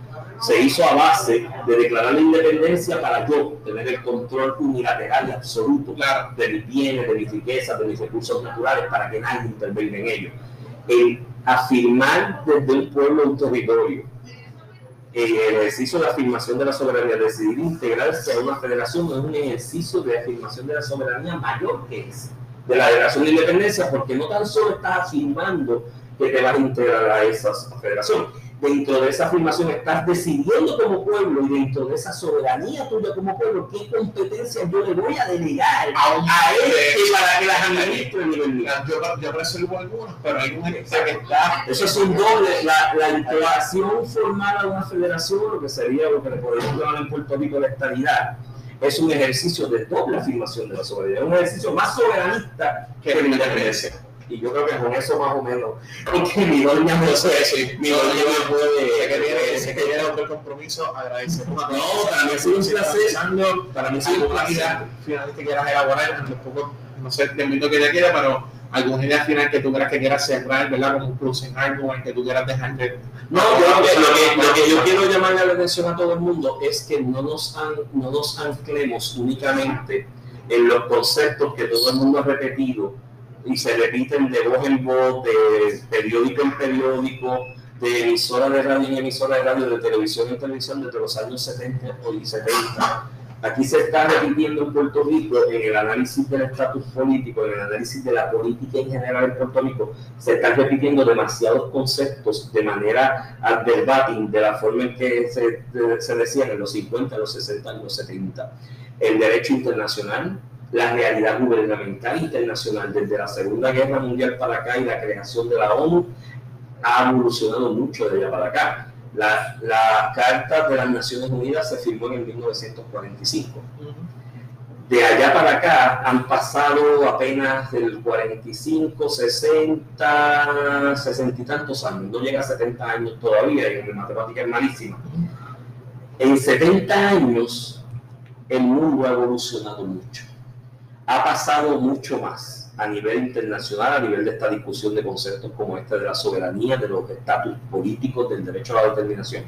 se hizo a base de declarar la independencia para yo tener el control unilateral y absoluto de mis bienes, de mis riquezas, de mis recursos naturales, para que nadie intervenga en ellos. El afirmar desde un pueblo un territorio, ejercicio de afirmación de la soberanía, decidir integrarse a una federación, es un ejercicio de afirmación de la soberanía mayor que es de la declaración de independencia, porque no tan solo estás afirmando que te vas a integrar a esa federación, dentro de esa afirmación estás decidiendo como pueblo y dentro de esa soberanía tuya como pueblo, qué competencias yo le voy a delegar a, a él para que las administre Yo, yo resuelvo algunas, pero hay que está. Eso es un doble. La, la integración formal a una federación, lo que sería lo que le podemos llamar en Puerto Rico la estabilidad, es un ejercicio de doble afirmación de la soberanía, un ejercicio más soberanista que la independencia. Y yo creo que con eso más o menos. Porque mi doña no sé, sí, mi doña me puede. Sé que sé que tiene otro compromiso, agradecemos a No, para mí ha sido un placer. Para mí ha sido un placer. Finalmente quieras elaborar un poco, no sé, te invito que ella quiera, pero alguna idea final que tú creas que quieras cerrar, ¿verdad? Como un closing en que tú quieras dejar de... No, yo lo, que, lo, que, yo quiero llamarle la atención a todo el mundo es que no nos, no nos anclemos únicamente en los conceptos que todo el mundo ha repetido y se repiten de voz en voz, de periódico en periódico, de emisora de radio en emisora de radio, de televisión en televisión desde los años 70 y 70 Aquí se está repitiendo en Puerto Rico, en el análisis del estatus político, en el análisis de la política en general en Puerto Rico, se están repitiendo demasiados conceptos de manera adverbating, de la forma en que se, se decían en los 50, los 60, en los 70. El derecho internacional, la realidad gubernamental internacional desde la Segunda Guerra Mundial para acá y la creación de la ONU ha evolucionado mucho de allá para acá la, la, Carta de las Naciones Unidas se firmó en el 1945. De allá para acá han pasado apenas del 45, 60, 60 y tantos años. No llega a 70 años todavía, y en matemática es malísima. En 70 años el mundo ha evolucionado mucho. Ha pasado mucho más a nivel internacional, a nivel de esta discusión de conceptos como este de la soberanía, de los estatus políticos, del derecho a la determinación,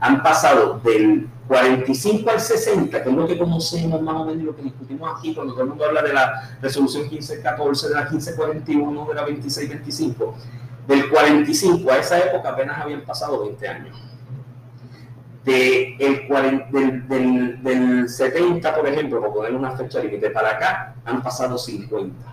han pasado del 45 al 60, que es lo que conocemos más o menos lo que discutimos aquí cuando todo el mundo habla de la resolución 1514, de la 1541, de la 2625, del 45 a esa época apenas habían pasado 20 años. De el, del, del, del 70, por ejemplo, por poner una fecha límite, para acá han pasado 50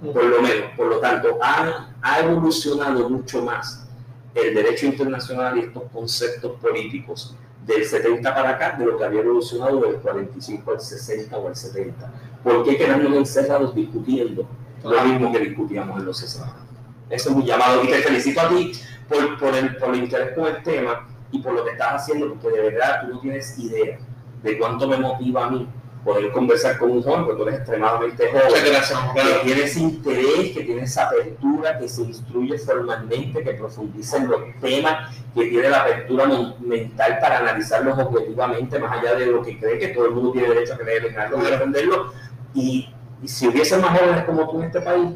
por lo menos. Por lo tanto, ha, ha evolucionado mucho más el derecho internacional y estos conceptos políticos del 70 para acá de lo que había evolucionado del 45 al 60 o al 70. ¿Por qué quedarnos encerrados discutiendo lo mismo que discutíamos en los 60? Eso es mi llamado y te felicito a ti por, por, el, por el interés con el tema y por lo que estás haciendo, porque de verdad tú no tienes idea de cuánto me motiva a mí poder conversar con un joven, porque tú eres extremadamente joven, que tienes interés, que tienes apertura, que se instruye formalmente, que profundiza en los temas, que tiene la apertura mental para analizarlos objetivamente, más allá de lo que cree que todo el mundo tiene derecho a creer en algo y defenderlo. Y, si hubiese más jóvenes como tú en este país,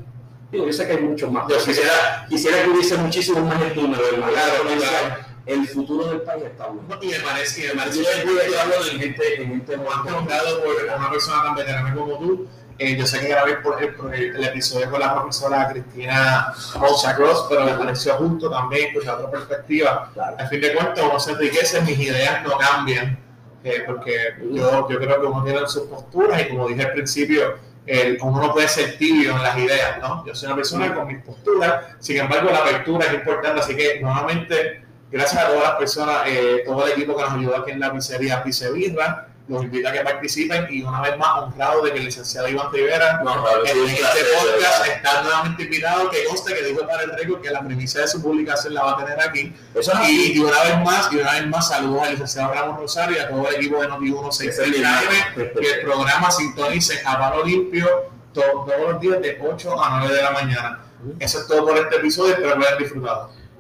digo, yo sé que hay muchos más. Yo quisiera, quisiera que hubiese muchísimos más en número, claro, el futuro del país está bueno. Y me parece, y me parece que hablo de gente, en gente más por una persona tan veterana como tú. Eh, yo sé que grabé por, el, el, episodio con la profesora Cristina Rosa Cross, pero me pareció justo también escuchar otra perspectiva. Al fin de cuentas, uno se enriquece, mis ideas no cambian, eh, porque yo, yo creo que uno tiene sus posturas y como dije al principio, el, uno no puede ser tibio en las ideas, ¿no? Yo soy una persona con mis posturas, sin embargo la apertura es importante, así que nuevamente Gracias a todas las personas, eh, todo el equipo que nos ayudó aquí en la pizzería Pizzevirra. Los invito a que participen y una vez más honrado de que el licenciado Iván Rivera en, este podcast está nuevamente invitado, que conste que dijo para el récord que la primicia de su publicación la va a tener aquí. y, una vez más, y una vez más, saludos al licenciado Ramos Rosario y a todo el equipo de Noti 166 que el programa sintonice a palo limpio todos los días de 8 a 9 de la mañana. Eso es todo por este episodio, espero que lo hayan disfrutado.